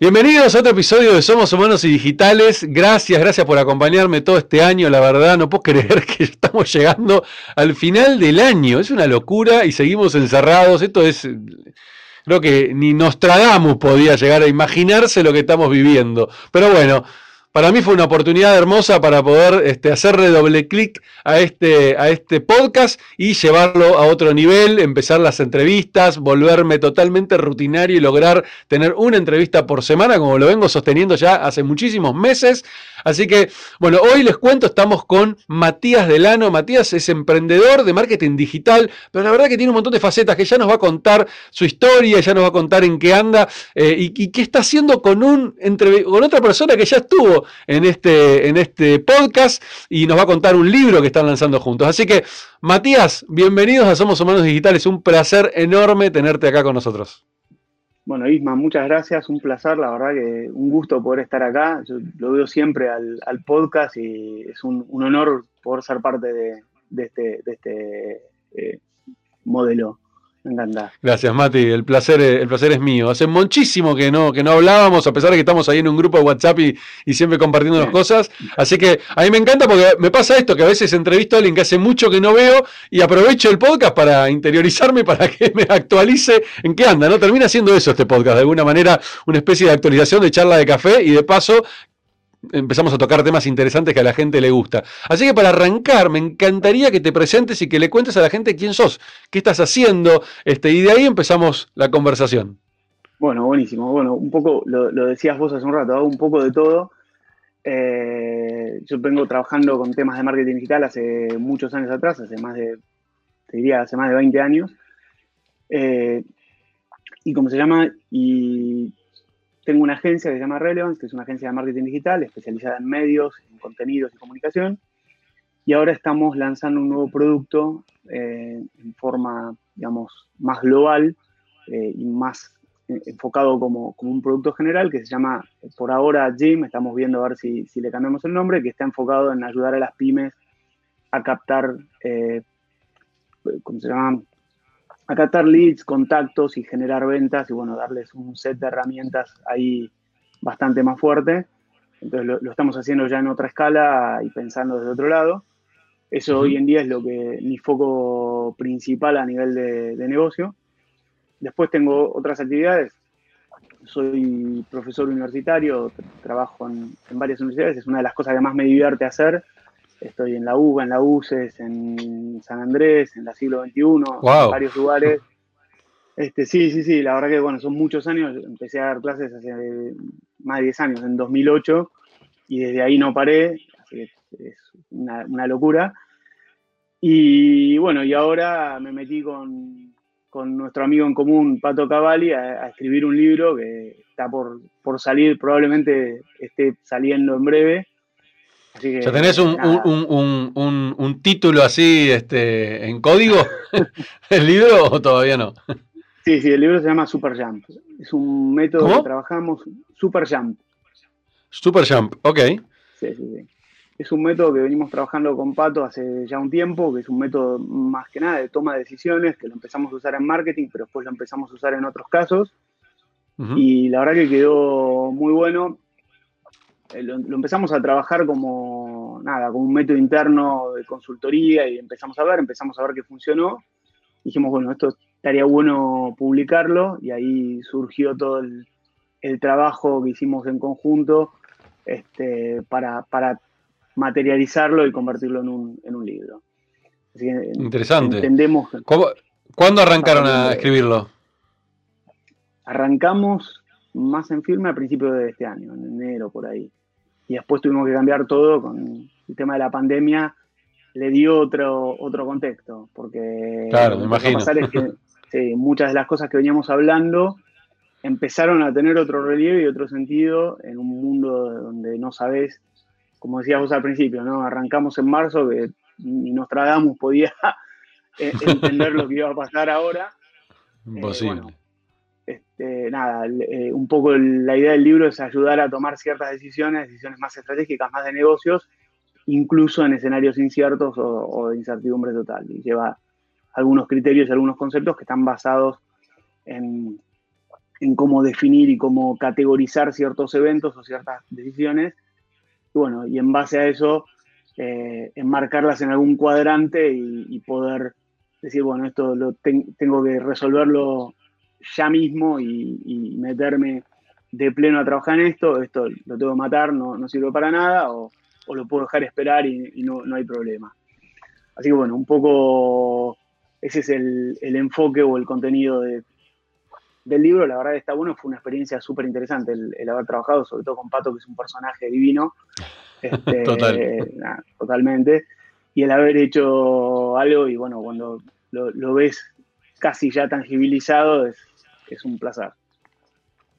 Bienvenidos a otro episodio de Somos Humanos y Digitales. Gracias, gracias por acompañarme todo este año. La verdad, no puedo creer que estamos llegando al final del año. Es una locura y seguimos encerrados. Esto es. Creo que ni Nostradamus podía llegar a imaginarse lo que estamos viviendo. Pero bueno, para mí fue una oportunidad hermosa para poder este, hacerle doble clic a este, a este podcast y llevarlo a otro nivel, empezar las entrevistas, volverme totalmente rutinario y lograr tener una entrevista por semana, como lo vengo sosteniendo ya hace muchísimos meses. Así que, bueno, hoy les cuento, estamos con Matías Delano. Matías es emprendedor de marketing digital, pero la verdad que tiene un montón de facetas que ya nos va a contar su historia, ya nos va a contar en qué anda eh, y, qué está haciendo con, un, con otra persona que ya estuvo en este, en este podcast y nos va a contar un libro que están lanzando juntos. Así que, Matías, bienvenidos a Somos Humanos Digitales. Un placer enorme tenerte acá con nosotros. Bueno, Isma, muchas gracias, un placer, la verdad que un gusto poder estar acá. Yo lo veo siempre al, podcast y es un, honor poder ser parte de, este, este eh, modelo. Me encanta. Gracias, Mati. El placer, el placer es mío. Hace muchísimo que no, que no hablábamos, a pesar de que estamos ahí en un grupo de WhatsApp y, siempre compartiendo las cosas. Así que a mí me encanta porque me pasa esto, que a veces entrevisto a alguien que hace mucho que no veo y aprovecho el podcast para interiorizarme, para que me actualice en qué anda, ¿no? Termina siendo eso este podcast, de alguna manera, una especie de actualización de charla de café y de paso empezamos a tocar temas interesantes que a la gente le gusta. Así que para arrancar, me encantaría que te presentes y que le cuentes a la gente quién sos, qué estás haciendo, este, y de ahí empezamos la conversación. Bueno, buenísimo. Bueno, un poco, lo, decías vos hace un rato, hago un poco de todo. Eh, yo vengo trabajando con temas de marketing digital hace muchos años atrás, hace más de, te diría, hace más de 20 años. Eh, y como se llama, y tengo una agencia que se llama Relevance, que es una agencia de marketing digital especializada en medios, en contenidos y comunicación. Y ahora estamos lanzando un nuevo producto eh, en forma, digamos, más global eh, y más enfocado como, un producto general que se llama, por ahora, Jim. Estamos viendo a ver si, le cambiamos el nombre, que está enfocado en ayudar a las pymes a captar, eh, ¿cómo se llama? Acatar leads, contactos y generar ventas y bueno, darles un set de herramientas ahí bastante más fuerte. Entonces lo, estamos haciendo ya en otra escala y pensando desde otro lado. Eso hoy en día es lo que mi foco principal a nivel de, negocio. Después tengo otras actividades. Soy profesor universitario, trabajo en, en varias universidades. Es una de las cosas que más me divierte hacer Estoy en la UBA, en la UCES, en San Andrés, en la siglo XXI, en varios lugares. Este, sí, sí, sí, la verdad que bueno, son muchos años. Empecé a dar clases hace más de 10 años, en 2008, y desde ahí no paré, así que es una, locura. Y bueno, y ahora me metí con, con nuestro amigo en común, Pato Cavalli, a, escribir un libro que está por, por salir, probablemente esté saliendo en breve, ¿Ya tenés un, título así este, en código? ¿El libro o todavía no? Sí, sí, el libro se llama Super Jump. Es un método que trabajamos, Super Jump. Super Jump, ok. Sí, sí, sí. Es un método que venimos trabajando con Pato hace ya un tiempo, que es un método más que nada de toma de decisiones, que lo empezamos a usar en marketing, pero después lo empezamos a usar en otros casos. Y la verdad que quedó muy bueno. Eh, lo, empezamos a trabajar como, nada, como un método interno de consultoría y empezamos a ver, empezamos a ver que funcionó. Dijimos, bueno, esto estaría bueno publicarlo y ahí surgió todo el, trabajo que hicimos en conjunto este, para, materializarlo y convertirlo en un, libro. Interesante. Entendemos. ¿Cuándo arrancaron a escribirlo? Arrancamos más en firme a principios de este año, en enero por ahí y después tuvimos que cambiar todo con el tema de la pandemia, le dio otro, otro contexto, porque claro, me imagino. que muchas de las cosas que veníamos hablando empezaron a tener otro relieve y otro sentido en un mundo donde no sabes, como decías vos al principio, ¿no? Arrancamos en marzo que ni Nostradamus podía entender lo que iba a pasar ahora. Imposible. Este, nada, eh, un poco la idea del libro es ayudar a tomar ciertas decisiones, decisiones más estratégicas, más de negocios, incluso en escenarios inciertos o, de incertidumbre total. Y lleva algunos criterios y algunos conceptos que están basados en, en cómo definir y cómo categorizar ciertos eventos o ciertas decisiones. Y bueno, y en base a eso, eh, enmarcarlas en algún cuadrante y, poder decir, bueno, esto lo tengo que resolverlo ya mismo y, meterme de pleno a trabajar en esto, esto lo tengo que matar, no, no sirve para nada, o, lo puedo dejar esperar y, no, no, hay problema. Así que bueno, un poco ese es el, el enfoque o el contenido de, del libro, la verdad está bueno, fue una experiencia súper interesante el, haber trabajado, sobre todo con Pato, que es un personaje divino. Este, totalmente. Y el haber hecho algo, y bueno, cuando lo, ves casi ya tangibilizado, es, un placer.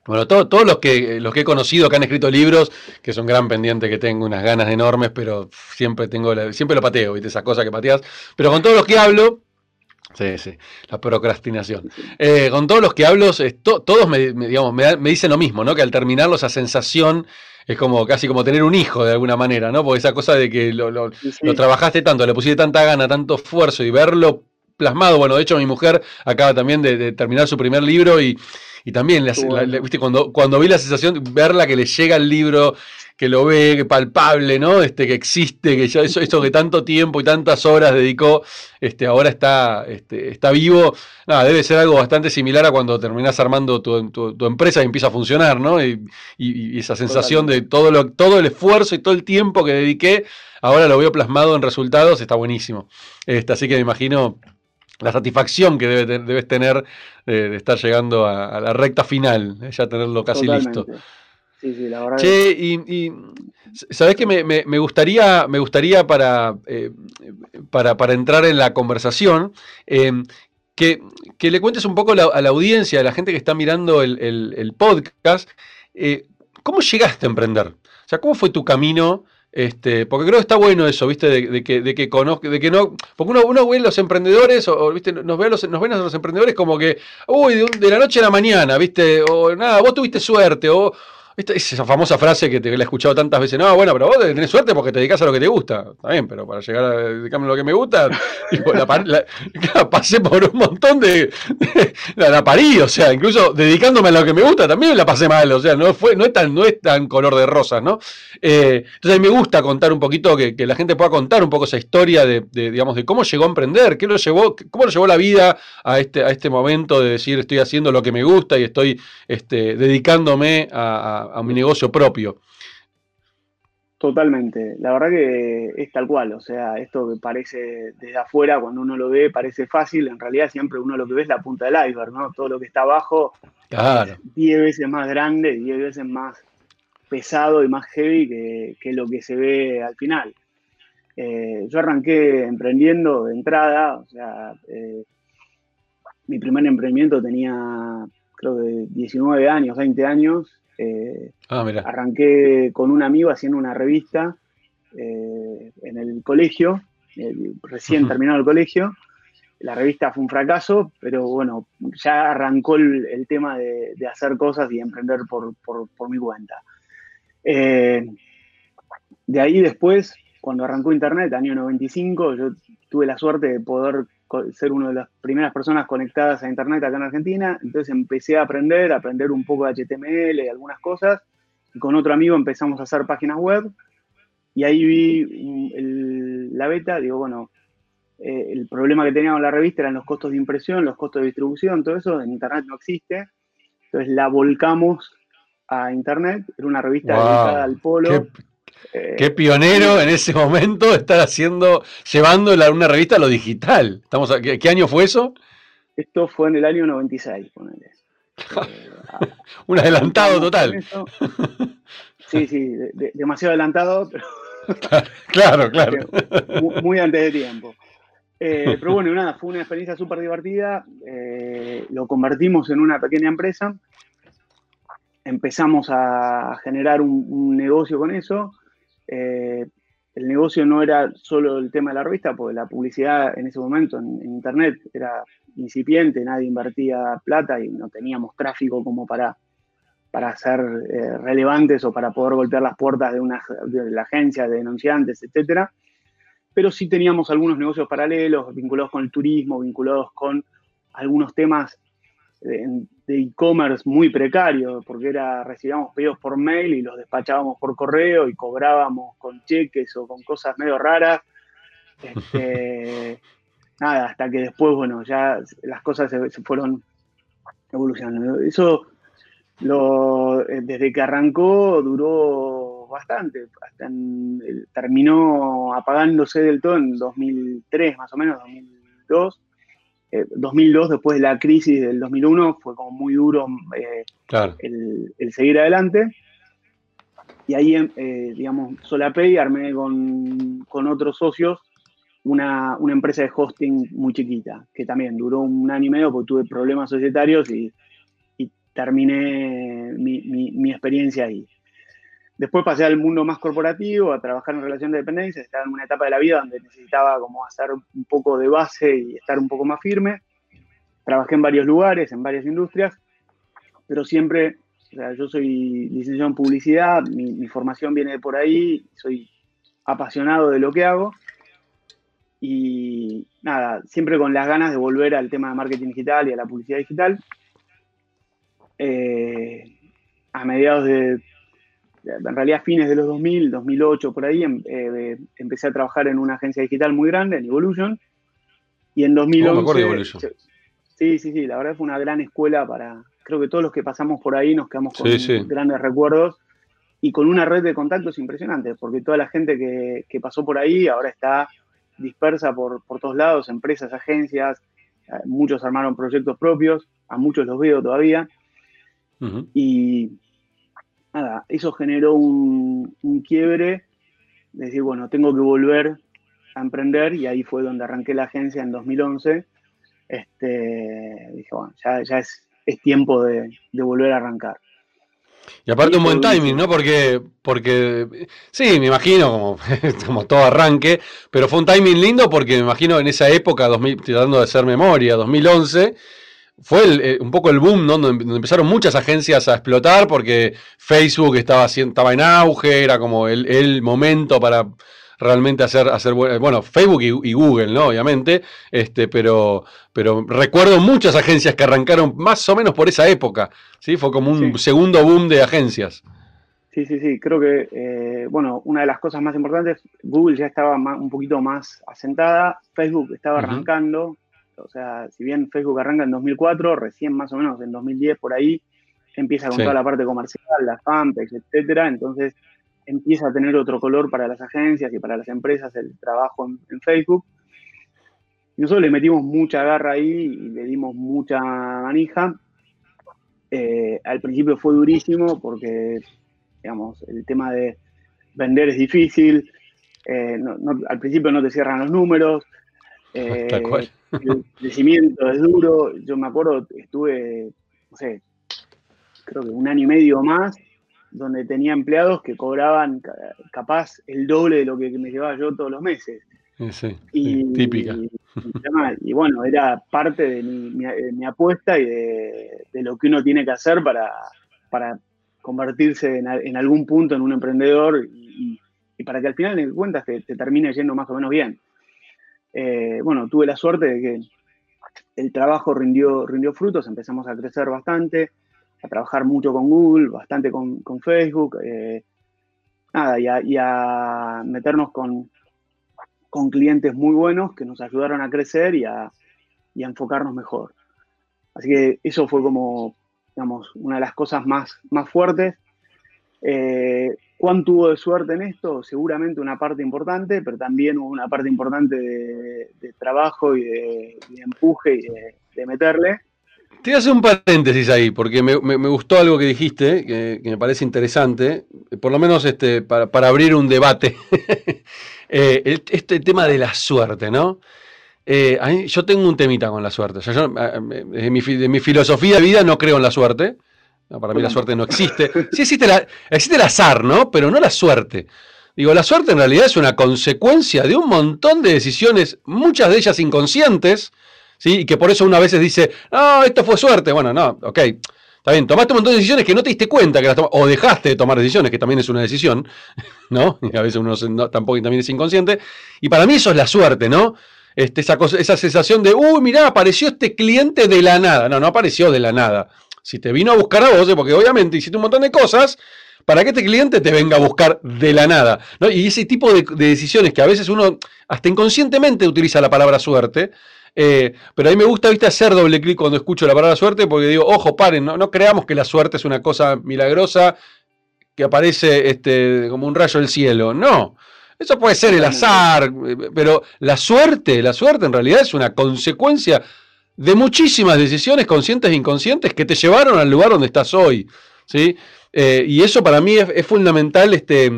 Bueno, todos los que, los que he conocido que han escrito libros, que son gran pendiente que tengo, unas ganas enormes, pero siempre tengo siempre lo pateo, ¿viste? Esas cosas que pateas. Pero con todos los que hablo, Sí, sí, la procrastinación. Eh, con todos los que hablo, todos me, digamos, me, dicen lo mismo, ¿no? Que al terminarlo esa sensación es como casi como tener un hijo de alguna manera, ¿no? Porque esa cosa de que lo, lo, trabajaste tanto, le pusiste tanta gana, tanto esfuerzo y verlo plasmado. Bueno, de hecho mi mujer acaba también de, terminar su primer libro y, también, ¿viste? Cuando, cuando vi la sensación, verla que le llega el libro que lo ve, que palpable, ¿no? Este, que existe, que ya eso, eso que tanto tiempo y tantas horas dedicó, este, ahora está, este, está vivo. Nada, debe ser algo bastante similar a cuando terminás armando tu, tu, empresa y empieza a funcionar, ¿no? Y, esa sensación de todo, lo, todo el esfuerzo y todo el tiempo que dediqué, ahora lo veo plasmado en resultados, está buenísimo. Este, así que me imagino la satisfacción que debe, debes tener de, estar llegando a, la recta final, ya tenerlo casi listo. Sí, sí, la verdad. Che, y, sabes que me, gustaría, me gustaría para, eh, para, para, entrar en la conversación, eh, que, le cuentes un poco a la audiencia, a la gente que está mirando el, podcast, eh, ¿cómo llegaste a emprender? O sea, ¿cómo fue tu camino? Este, porque creo que está bueno eso, ¿viste? De, que, de que conozca, de que no. Porque uno, uno ve los emprendedores, o, ¿viste? Nos, ve los, nos ven a los emprendedores como que, uy, de, de, la noche a la mañana, ¿viste? O nada, vos tuviste suerte, o, es esa famosa frase que te la he escuchado tantas veces. No, bueno, pero vos tenés suerte porque te dedicas a lo que te gusta. Está bien, pero para llegar a dedicarme a lo que me gusta, pasé por un montón de. la, parí, o sea, incluso dedicándome a lo que me gusta también la pasé mal. O sea, no, fue, no, es, tan, no es tan color de rosas, ¿no? Eh, entonces a mí me gusta contar un poquito, que, la gente pueda contar un poco esa historia de, digamos, de cómo llegó a emprender, qué lo llevó, cómo lo llevó la vida a este, a este momento de decir estoy haciendo lo que me gusta y estoy este, dedicándome a a, mi negocio propio. Totalmente, la verdad que es tal cual, o sea, esto que parece desde afuera, cuando uno lo ve, parece fácil, en realidad siempre uno lo que ve es la punta del iceberg, ¿no? Todo lo que está abajo claro. es 10 veces más grande, 10 veces más pesado y más heavy que, lo que se ve al final. Eh, yo arranqué emprendiendo de entrada, o sea, eh, mi primer emprendimiento tenía creo que 19 años, 20 años, eh, ah, arranqué con un amigo haciendo una revista eh, en el colegio, eh, recién terminado el colegio. La revista fue un fracaso, pero bueno, ya arrancó el, tema de, hacer cosas y emprender por, mi cuenta. de ahí después, cuando arrancó Internet, año 95, yo tuve la suerte de poder ser una de las primeras personas conectadas a Internet acá en Argentina, entonces empecé a aprender, a aprender un poco de HTML y algunas cosas, y con otro amigo empezamos a hacer páginas web, y ahí vi la beta, digo, bueno, eh, el problema que teníamos en la revista eran los costos de impresión, los costos de distribución, todo eso en Internet no existe, entonces la volcamos a Internet, era una revista dedicada al polo. Eh, Qué pionero en ese momento estar haciendo, llevando una revista a lo digital. Estamos ¿qué, año fue eso? Esto fue en el año 96, ponele. Un adelantado total. Sí, sí, demasiado adelantado, pero. claro, claro. Muy, antes de tiempo. Eh, pero bueno, nada, fue una experiencia súper divertida. Eh, lo convertimos en una pequeña empresa. Empezamos a generar un negocio con eso. Eh, el negocio no era solo el tema de la revista, porque la publicidad en ese momento en, Internet era incipiente, nadie invertía plata y no teníamos tráfico como para, para ser eh, relevantes o para poder golpear las puertas de, una, de la agencia de denunciantes, etc. Pero sí teníamos algunos negocios paralelos vinculados con el turismo, vinculados con algunos temas de e-commerce muy precario, porque era recibíamos pedidos por mail y los despachábamos por correo y cobrábamos con cheques o con cosas medio raras. Este, nada, hasta que después, bueno, ya las cosas se, fueron evolucionando. Eso, lo, eh, desde que arrancó, duró bastante. Hasta terminó apagándose del todo en 2003, más o menos, 2002. 2002, eh, después de la crisis del 2001, fue como muy duro eh, el, seguir adelante. Y ahí, eh, digamos, solapé y armé con, con otros socios una, empresa de hosting muy chiquita, que también duró un año y medio porque tuve problemas societarios y, terminé mi, mi, experiencia ahí. Después pasé al mundo más corporativo, a trabajar en relación de dependencia, estaba en una etapa de la vida donde necesitaba como hacer un poco de base y estar un poco más firme. Trabajé en varios lugares, en varias industrias, pero siempre, o sea, yo soy licenciado en publicidad, mi, formación viene de por ahí, soy apasionado de lo que hago y nada, siempre con las ganas de volver al tema de marketing digital y a la publicidad digital. Eh, a mediados de en realidad fines de los 2000, 2008, por ahí, em, eh, empecé a trabajar en una agencia digital muy grande, en Evolution. Y en 2011... sí, sí, sí, la verdad fue una gran escuela para... Creo que todos los que pasamos por ahí nos quedamos con grandes recuerdos y con una red de contactos impresionante, porque toda la gente que, pasó por ahí ahora está dispersa por, todos lados, empresas, agencias, eh, muchos armaron proyectos propios, a muchos los veo todavía. Y nada, eso generó un, quiebre de decir, bueno, tengo que volver a emprender y ahí fue donde arranqué la agencia en 2011. Este, dije, bueno, ya, es, tiempo de, volver a arrancar. Y aparte un buen timing, ¿no? Porque, porque sí, me imagino como, como todo arranque, pero fue un timing lindo porque me imagino en esa época, 2000, tratando de hacer memoria, 2011, fue eh, un poco el boom, ¿no? Donde, empezaron muchas agencias a explotar porque Facebook estaba, estaba en auge, era como el, momento para realmente hacer, hacer bueno, Facebook y, Google, ¿no? Obviamente, este, pero, pero recuerdo muchas agencias que arrancaron más o menos por esa época, ¿sí? Fue como un segundo boom de agencias. Sí, sí, sí, creo que, eh, bueno, una de las cosas más importantes, Google ya estaba un poquito más asentada, Facebook estaba arrancando, o sea, si bien Facebook arranca en 2004, recién más o menos en 2010 por ahí empieza con toda la parte comercial, las fanpage, etcétera. Entonces empieza a tener otro color para las agencias y para las empresas el trabajo en, Facebook. nosotros le metimos mucha garra ahí y le dimos mucha manija. Eh, al principio fue durísimo porque, digamos, el tema de vender es difícil. Eh, al principio no te cierran los números. Tal cual. Eh, el crecimiento es duro. Yo me acuerdo, estuve, no sé, creo que un año y medio más, donde tenía empleados que cobraban capaz el doble de lo que me llevaba yo todos los meses. Sí, y, típica. Y, bueno, era parte de mi, apuesta y de, lo que uno tiene que hacer para, para convertirse en, algún punto en un emprendedor y, para que al final de cuentas te, te termine yendo más o menos bien. Eh, bueno, tuve la suerte de que el trabajo rindió, rindió frutos, empezamos a crecer bastante, a trabajar mucho con Google, bastante con, Facebook, eh, nada, y a, meternos con, con, clientes muy buenos que nos ayudaron a crecer y a, enfocarnos mejor. Así que eso fue como, digamos, una de las cosas más, más fuertes. Eh, ¿Cuánto tuvo de suerte en esto? Seguramente una parte importante, pero también hubo una parte importante de, trabajo y de, empuje y de, meterle. Te hacer un paréntesis ahí, porque me, gustó algo que dijiste, que, me parece interesante, por lo menos este, para, abrir un debate. Eh, este tema de la suerte, ¿no? Eh, yo tengo un temita con la suerte. de mi filosofía de vida no creo en la suerte para mí la suerte no existe. Sí existe, la, existe el azar, ¿no? Pero no la suerte. Digo, la suerte en realidad es una consecuencia de un montón de decisiones, muchas de ellas inconscientes, ¿sí? Y que por eso uno a veces dice, no, esto fue suerte. Bueno, no, ok. Está bien, tomaste un montón de decisiones que no te diste cuenta que las tomaste, o dejaste de tomar decisiones, que también es una decisión, ¿no? Y a veces uno tampoco también es inconsciente. Y para mí eso es la suerte, ¿no? Este, esa, esa sensación de, uy, mirá, apareció este cliente de la nada. No, no apareció de la nada. Si te vino a buscar a vos, porque obviamente hiciste un montón de cosas para que este cliente te venga a buscar de la nada. Y ese tipo de, decisiones que a veces uno hasta inconscientemente utiliza la palabra suerte. Eh, pero a mí me gusta, viste, hacer doble clic cuando escucho la palabra suerte, porque digo, ojo, paren, no, no creamos que la suerte es una cosa milagrosa que aparece este, como un rayo del cielo. No. Eso puede ser el azar, pero la suerte, la suerte en realidad es una consecuencia de muchísimas decisiones conscientes e inconscientes que te llevaron al lugar donde estás hoy. ¿sí? Eh, y eso para mí es, fundamental este,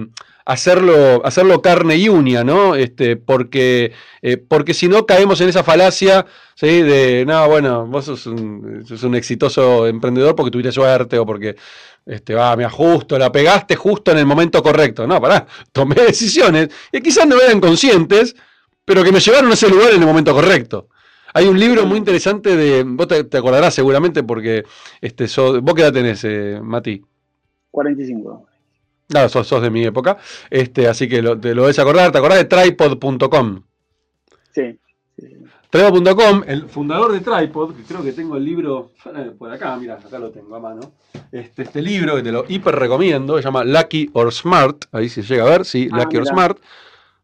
hacerlo, hacerlo carne y uña, ¿no? Este, porque, eh, porque si no caemos en esa falacia ¿sí? de, no, bueno, vos sos un, sos un exitoso emprendedor porque tuviste suerte o porque este, va, me ajusto, la pegaste justo en el momento correcto. No, pará, tomé decisiones que quizás no eran conscientes, pero que me llevaron a ese lugar en el momento correcto. Hay un libro muy interesante de, vos te, acordarás seguramente porque este, vos qué edad tenés, eh, Mati. 45. Claro, sos, sos, de mi época, este, así que te lo debes acordar, te acordás de tripod.com. Sí. Tripod.com, el fundador de Tripod, que creo que tengo el libro por acá, mira, acá lo tengo a mano. Este, este libro que te lo hiper recomiendo, se llama Lucky or Smart, ahí se llega a ver, sí, ah, Lucky or Smart,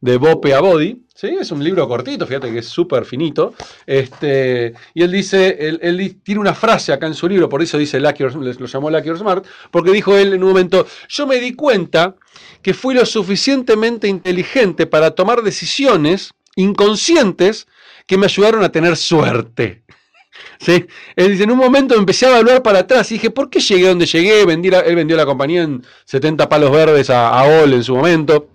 de Bope a Body. Sí, es un libro cortito, fíjate que es súper finito. Este, y él dice, él, tiene una frase acá en su libro, por eso dice Lucky or, lo llamó Lucky or Smart, porque dijo él en un momento, yo me di cuenta que fui lo suficientemente inteligente para tomar decisiones inconscientes que me ayudaron a tener suerte. ¿Sí? Él dice, en un momento empecé a evaluar para atrás y dije, ¿por qué llegué donde llegué? él vendió la compañía en 70 palos verdes a, a Ol en su momento.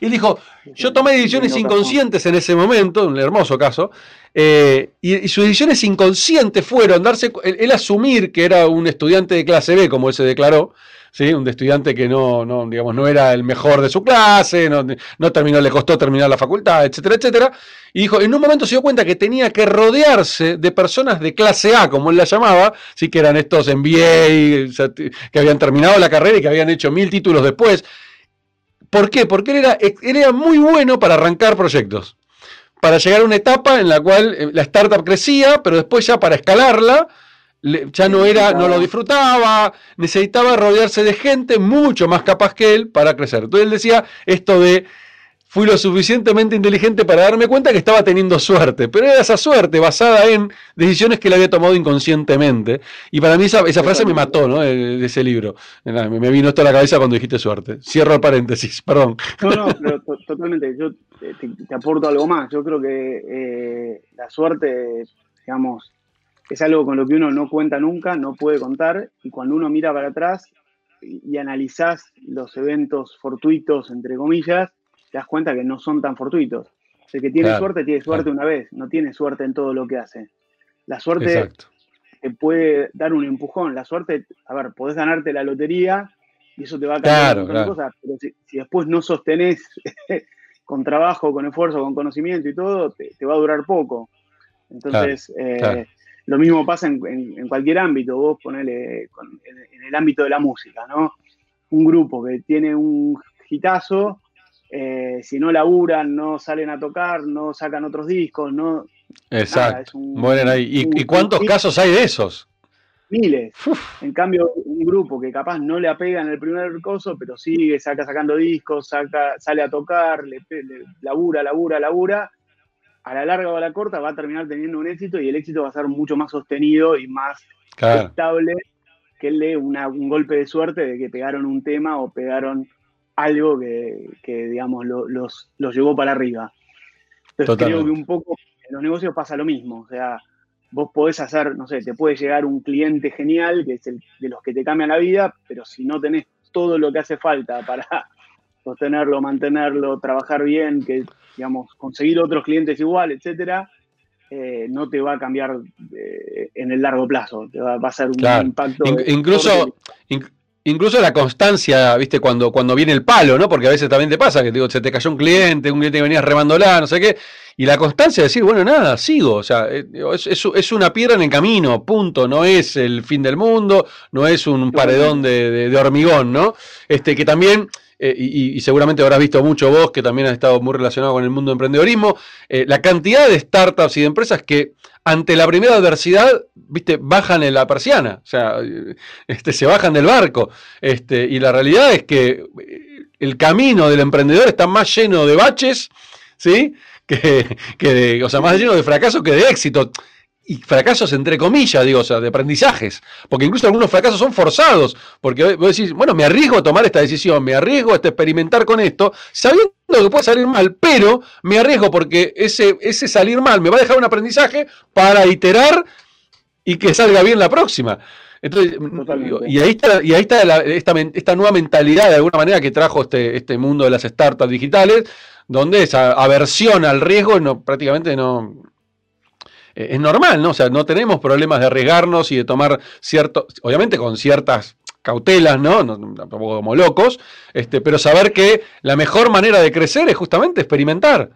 Y él dijo, yo tomé decisiones inconscientes en ese momento, un hermoso caso, eh, y, sus decisiones inconscientes fueron darse, él, asumir que era un estudiante de clase B, como él se declaró, ¿sí? un estudiante que no, no, digamos, no era el mejor de su clase, no, terminó, le costó terminar la facultad, etcétera, etcétera. Y dijo, en un momento se dio cuenta que tenía que rodearse de personas de clase A, como él la llamaba, sí que eran estos MBA, que habían terminado la carrera y que habían hecho mil títulos después. ¿Por qué? Porque él era, muy bueno para arrancar proyectos. Para llegar a una etapa en la cual eh, la startup crecía, pero después ya para escalarla, ya no era, no lo disfrutaba, necesitaba rodearse de gente mucho más capaz que él para crecer. Entonces él decía esto de fui lo suficientemente inteligente para darme cuenta que estaba teniendo suerte, pero era esa suerte basada en decisiones que él había tomado inconscientemente. Y para mí esa, frase me mató, ¿no? De, ese libro. Me vino esto a la cabeza cuando dijiste suerte. Cierro el paréntesis, perdón. No, no, pero totalmente. Yo te, aporto algo más. Yo creo que eh, la suerte, digamos, es algo con lo que uno no cuenta nunca, no puede contar, y cuando uno mira para atrás y, analizás los eventos fortuitos, entre comillas, te das cuenta que no son tan fortuitos. El que tiene suerte, tiene suerte una vez, no tiene suerte en todo lo que hace. La suerte te puede dar un empujón. La suerte, a ver, podés ganarte la lotería y eso te va a cambiar claro, cosas, pero si, después no sostenés con trabajo, con esfuerzo, con conocimiento y todo, te, va a durar poco. Entonces, eh, lo mismo pasa en, cualquier ámbito, vos ponele en, el ámbito de la música, ¿no? Un grupo que tiene un hitazo, eh, si no laburan, no salen a tocar, no sacan otros discos, no... Exacto. ahí. ¿Y, cuántos casos hay de esos? Miles. En cambio, un grupo que capaz no le apega en el primer coso, pero sigue, saca sacando discos, saca, sale a tocar, le, le labura, labura, labura, a la larga o a la corta va a terminar teniendo un éxito y el éxito va a ser mucho más sostenido y más estable que el de un golpe de suerte de que pegaron un tema o pegaron algo que, digamos, los, los llevó para arriba. Entonces creo que un poco en los negocios pasa lo mismo. O sea, vos podés hacer, no sé, te puede llegar un cliente genial, que es el de los que te cambian la vida, pero si no tenés todo lo que hace falta para sostenerlo, mantenerlo, trabajar bien, que digamos, conseguir otros clientes igual, etcétera, eh, no te va a cambiar eh, en el largo plazo, te va, a ser un impacto. incluso, incluso la constancia, viste, cuando, cuando viene el palo, ¿no? Porque a veces también te pasa que digo, se te cayó un cliente, un cliente que venías remándola, no sé qué, y la constancia de decir, bueno, nada, sigo, o sea, eh, es, una piedra en el camino, punto, no es el fin del mundo, no es un paredón de, de hormigón, ¿no? Este, que también eh, y, seguramente habrás visto mucho vos, que también has estado muy relacionado con el mundo de emprendedorismo, eh, la cantidad de startups y de empresas que ante la primera adversidad, viste, bajan en la persiana, o sea, este, se bajan del barco. Este, y la realidad es que el camino del emprendedor está más lleno de baches, ¿sí? Que, que de, o sea, más lleno de fracasos que de éxito y fracasos entre comillas, digo, o sea, de aprendizajes, porque incluso algunos fracasos son forzados, porque vos decís, bueno, me arriesgo a tomar esta decisión, me arriesgo a experimentar con esto, sabiendo que puede salir mal, pero me arriesgo porque ese, ese salir mal me va a dejar un aprendizaje para iterar y que salga bien la próxima. Entonces, y ahí está, y ahí está esta, esta, nueva mentalidad de alguna manera que trajo este, este mundo de las startups digitales, donde esa aversión al riesgo no, prácticamente no, eh, es normal, ¿no? O sea, no tenemos problemas de arriesgarnos y de tomar cierto, obviamente con ciertas cautelas, ¿no? no como locos, este, pero saber que la mejor manera de crecer es justamente experimentar.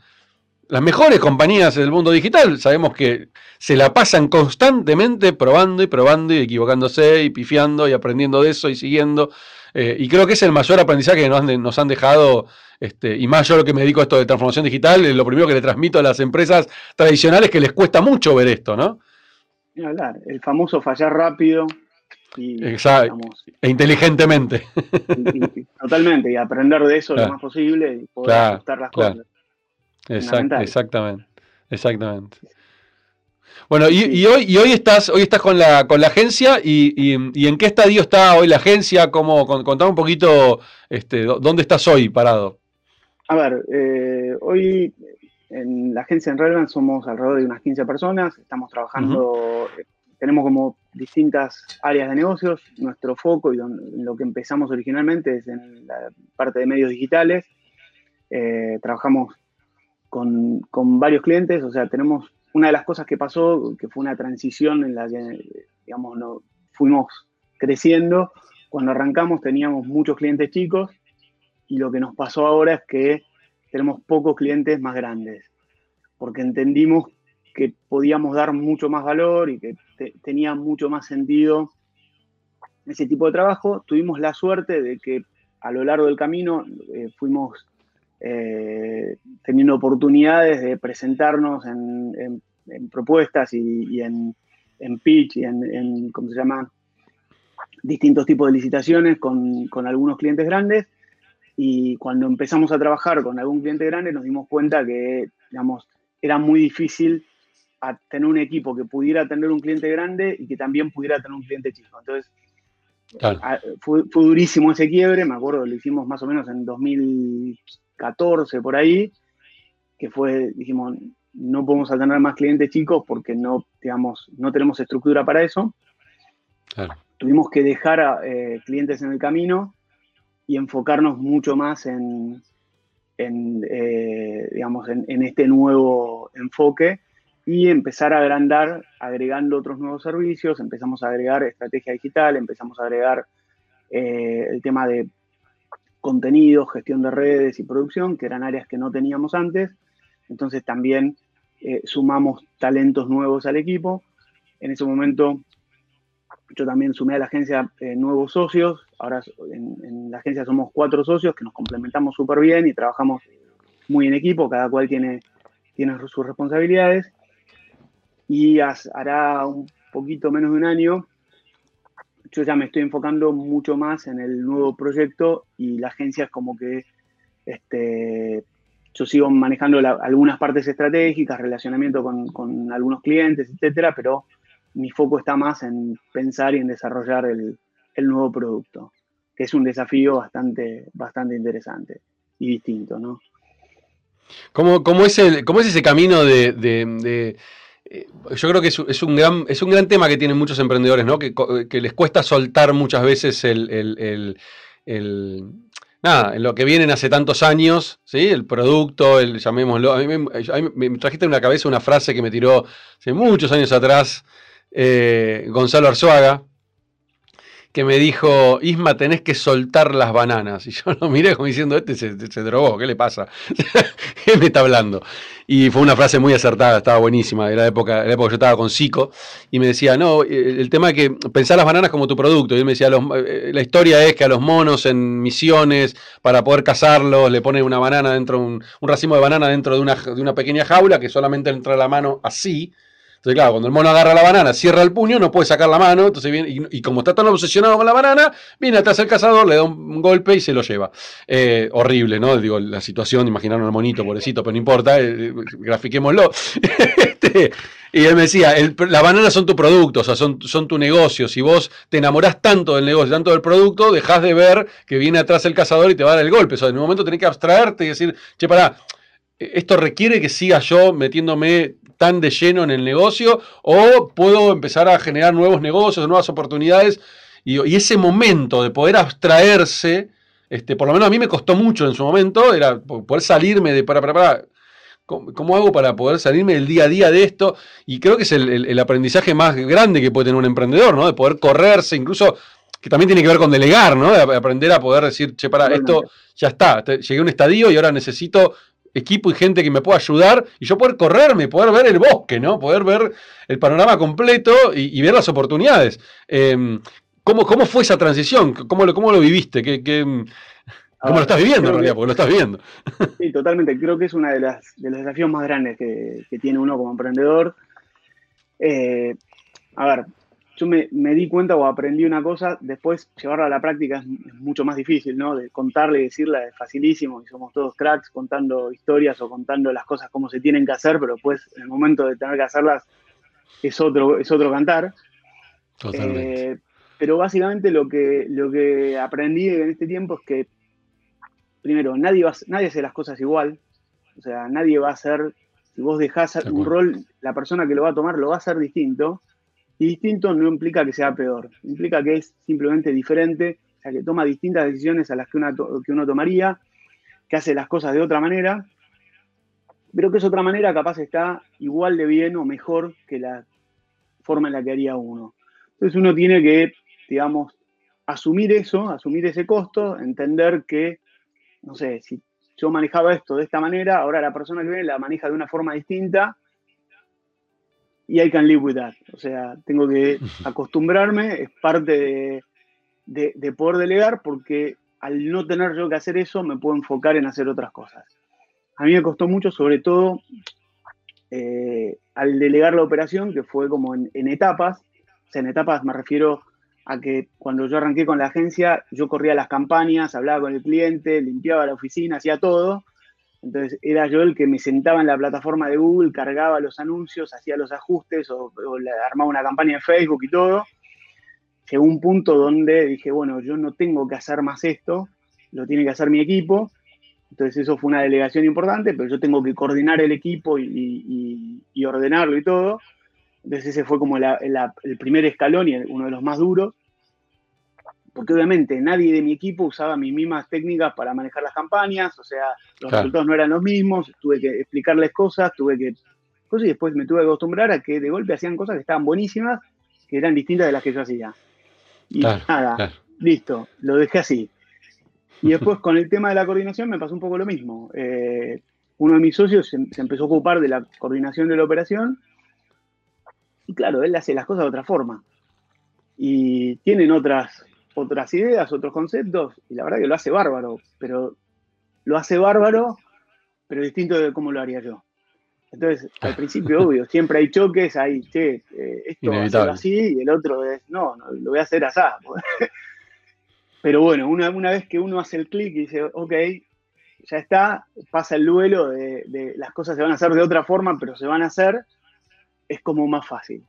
Las mejores compañías del mundo digital sabemos que se la pasan constantemente probando y probando y equivocándose y pifiando y aprendiendo de eso y siguiendo. Eh, y creo que es el mayor aprendizaje que nos han, nos han dejado este, y más yo lo que me dedico a esto de transformación digital, lo primero que le transmito a las empresas tradicionales que les cuesta mucho ver esto, ¿no? hablar, el famoso fallar rápido. Y, Exacto. e inteligentemente. totalmente, y aprender de eso lo más posible y poder ajustar las cosas. exactamente, exactamente. Bueno, y, hoy, y hoy estás, hoy estás con la, con la agencia y, en qué estadio está hoy la agencia, cómo, contame un poquito este, dónde estás hoy parado. A ver, eh, hoy en la agencia en Relevant somos alrededor de unas 15 personas, estamos trabajando, eh, tenemos como distintas áreas de negocios, nuestro foco y lo que empezamos originalmente es en la parte de medios digitales, eh, trabajamos con, varios clientes, o sea, tenemos una de las cosas que pasó, que fue una transición en la que, digamos, no, fuimos creciendo, cuando arrancamos teníamos muchos clientes chicos y lo que nos pasó ahora es que tenemos pocos clientes más grandes, porque entendimos que podíamos dar mucho más valor y que tenía mucho más sentido ese tipo de trabajo. Tuvimos la suerte de que a lo largo del camino eh, fuimos eh, teniendo oportunidades de presentarnos en, propuestas y, en, pitch y en, ¿cómo se llama? distintos tipos de licitaciones con, con algunos clientes grandes y cuando empezamos a trabajar con algún cliente grande nos dimos cuenta que, digamos, era muy difícil tener un equipo que pudiera tener un cliente grande y que también pudiera tener un cliente chico. Entonces, fue, durísimo ese quiebre, me acuerdo, lo hicimos más o menos en 2014 por ahí, que fue, dijimos, no podemos tener más clientes chicos porque no, digamos, no tenemos estructura para eso. Tuvimos que dejar a eh, clientes en el camino y enfocarnos mucho más en, eh, digamos, en, este nuevo enfoque y empezar a agrandar agregando otros nuevos servicios, empezamos a agregar estrategia digital, empezamos a agregar eh, el tema de contenido, gestión de redes y producción, que eran áreas que no teníamos antes. Entonces también eh, sumamos talentos nuevos al equipo. En ese momento yo también sumé a la agencia eh, nuevos socios. Ahora en, la agencia somos cuatro socios que nos complementamos súper bien y trabajamos muy en equipo. Cada cual tiene, tiene sus responsabilidades. Y hará un poquito menos de un año, yo ya me estoy enfocando mucho más en el nuevo proyecto y la agencia es como que este, yo sigo manejando algunas partes estratégicas, relacionamiento con, con algunos clientes, etcétera, pero mi foco está más en pensar y en desarrollar el, nuevo producto, que es un desafío bastante, bastante interesante y distinto, ¿no? ¿Cómo, es, el, cómo es ese camino de, yo creo que es, un gran, es un gran tema que tienen muchos emprendedores, ¿no? Que, les cuesta soltar muchas veces el, nada, en lo que vienen hace tantos años, ¿sí? El producto, el llamémoslo. A mí, me, me, trajiste en la cabeza una frase que me tiró hace muchos años atrás, eh, Gonzalo Arzuaga, que me dijo, Isma, tenés que soltar las bananas. Y yo lo miré como diciendo, este se, drogó, ¿qué le pasa? ¿Qué me está hablando? Y fue una frase muy acertada, estaba buenísima. Era la época, la época que yo estaba con Zico y me decía, no, eh, el tema es que pensar las bananas como tu producto. Y él me decía, eh, la historia es que a los monos en misiones, para poder cazarlos, le ponen una banana dentro, un, un racimo de banana dentro de una, de una pequeña jaula que solamente entra la mano así entonces, claro, cuando el mono agarra la banana, cierra el puño, no puede sacar la mano, entonces viene, y, como está tan obsesionado con la banana, viene atrás el cazador, le da un, golpe y se lo lleva. Eh, horrible, ¿no? Digo, la situación, imaginaron al monito, pobrecito, pero no importa, eh, grafiquémoslo. Este, y él me decía, las bananas son tu producto, o sea, son, son tu negocio. Si vos te enamorás tanto del negocio, tanto del producto, dejás de ver que viene atrás el cazador y te va a dar el golpe. O sea, en un momento tenés que abstraerte y decir, che, pará, esto requiere que siga yo metiéndome tan de lleno en el negocio o puedo empezar a generar nuevos negocios, nuevas oportunidades. Y, ese momento de poder abstraerse, este, por lo menos a mí me costó mucho en su momento, era poder salirme de para, para, para. ¿Cómo, hago para poder salirme del día a día de esto? Y creo que es el, aprendizaje más grande que puede tener un emprendedor, ¿no? De poder correrse, incluso que también tiene que ver con delegar, ¿no? De aprender a poder decir, che, para, esto ya está, llegué a un estadio y ahora necesito equipo y gente que me pueda ayudar y yo poder correrme, poder ver el bosque, ¿no? Poder ver el panorama completo y, ver las oportunidades. Em, ¿cómo, ¿cómo, fue esa transición? ¿Cómo lo, cómo lo viviste? ¿Qué, cómo lo estás viviendo en realidad? porque lo estás viendo. Sí, totalmente. Creo que es uno de, los desafíos más grandes que, tiene uno como emprendedor. Eh, a ver, yo me, di cuenta o aprendí una cosa, después llevarla a la práctica es, mucho más difícil, ¿no? De contarle y decirla es facilísimo y somos todos cracks contando historias o contando las cosas como se tienen que hacer, pero después en el momento de tener que hacerlas es otro, es otro cantar. Totalmente. Eh, pero básicamente lo que, lo que aprendí en este tiempo es que, primero, nadie, va, nadie hace las cosas igual, o sea, nadie va a hacer, si vos dejás un rol, la persona que lo va a tomar lo va a hacer distinto y distinto no implica que sea peor, implica que es simplemente diferente, o sea, que toma distintas decisiones a las que, que uno tomaría, que hace las cosas de otra manera, pero que esa otra manera capaz está igual de bien o mejor que la forma en la que haría uno. Entonces uno tiene que, digamos, asumir eso, asumir ese costo, entender que, no sé, si yo manejaba esto de esta manera, ahora la persona que viene la maneja de una forma distinta y I can live with that. O sea, tengo que acostumbrarme, es parte de, poder delegar porque al no tener yo que hacer eso me puedo enfocar en hacer otras cosas. A mí me costó mucho, sobre todo eh, al delegar la operación, que fue como en, en, etapas. O sea, en etapas me refiero a que cuando yo arranqué con la agencia, yo corría las campañas, hablaba con el cliente, limpiaba la oficina, hacía todo entonces era yo el que me sentaba en la plataforma de Google, cargaba los anuncios, hacía los ajustes o, armaba una campaña en Facebook y todo. Llegó un punto donde dije, bueno, yo no tengo que hacer más esto, lo tiene que hacer mi equipo. Entonces eso fue una delegación importante, pero yo tengo que coordinar el equipo y, ordenarlo y todo. Entonces ese fue como el primer escalón y uno de los más duros porque obviamente nadie de mi equipo usaba mis mismas técnicas para manejar las campañas, o sea, los resultados no eran los mismos, tuve que explicarles cosas, tuve que... Cosas y después me tuve que acostumbrar a que de golpe hacían cosas que estaban buenísimas, que eran distintas de las que yo hacía. Y nada, listo, lo dejé así. Y después con el tema de la coordinación me pasó un poco lo mismo. Eh, uno de mis socios se, se, empezó a ocupar de la coordinación de la operación y claro, él hace las cosas de otra forma. Y tienen otras, otras ideas, otros conceptos, y la verdad que lo hace bárbaro, pero lo hace bárbaro, pero distinto de cómo lo haría yo. Entonces, al principio, obvio, siempre hay choques, hay, che, eh, esto va a ser así, y el otro es, no, lo voy a hacer así. pero bueno, una, una vez que uno hace el clic y dice, ok, ya está, pasa el duelo de, de, las cosas se van a hacer de otra forma, pero se van a hacer, es como más fácil.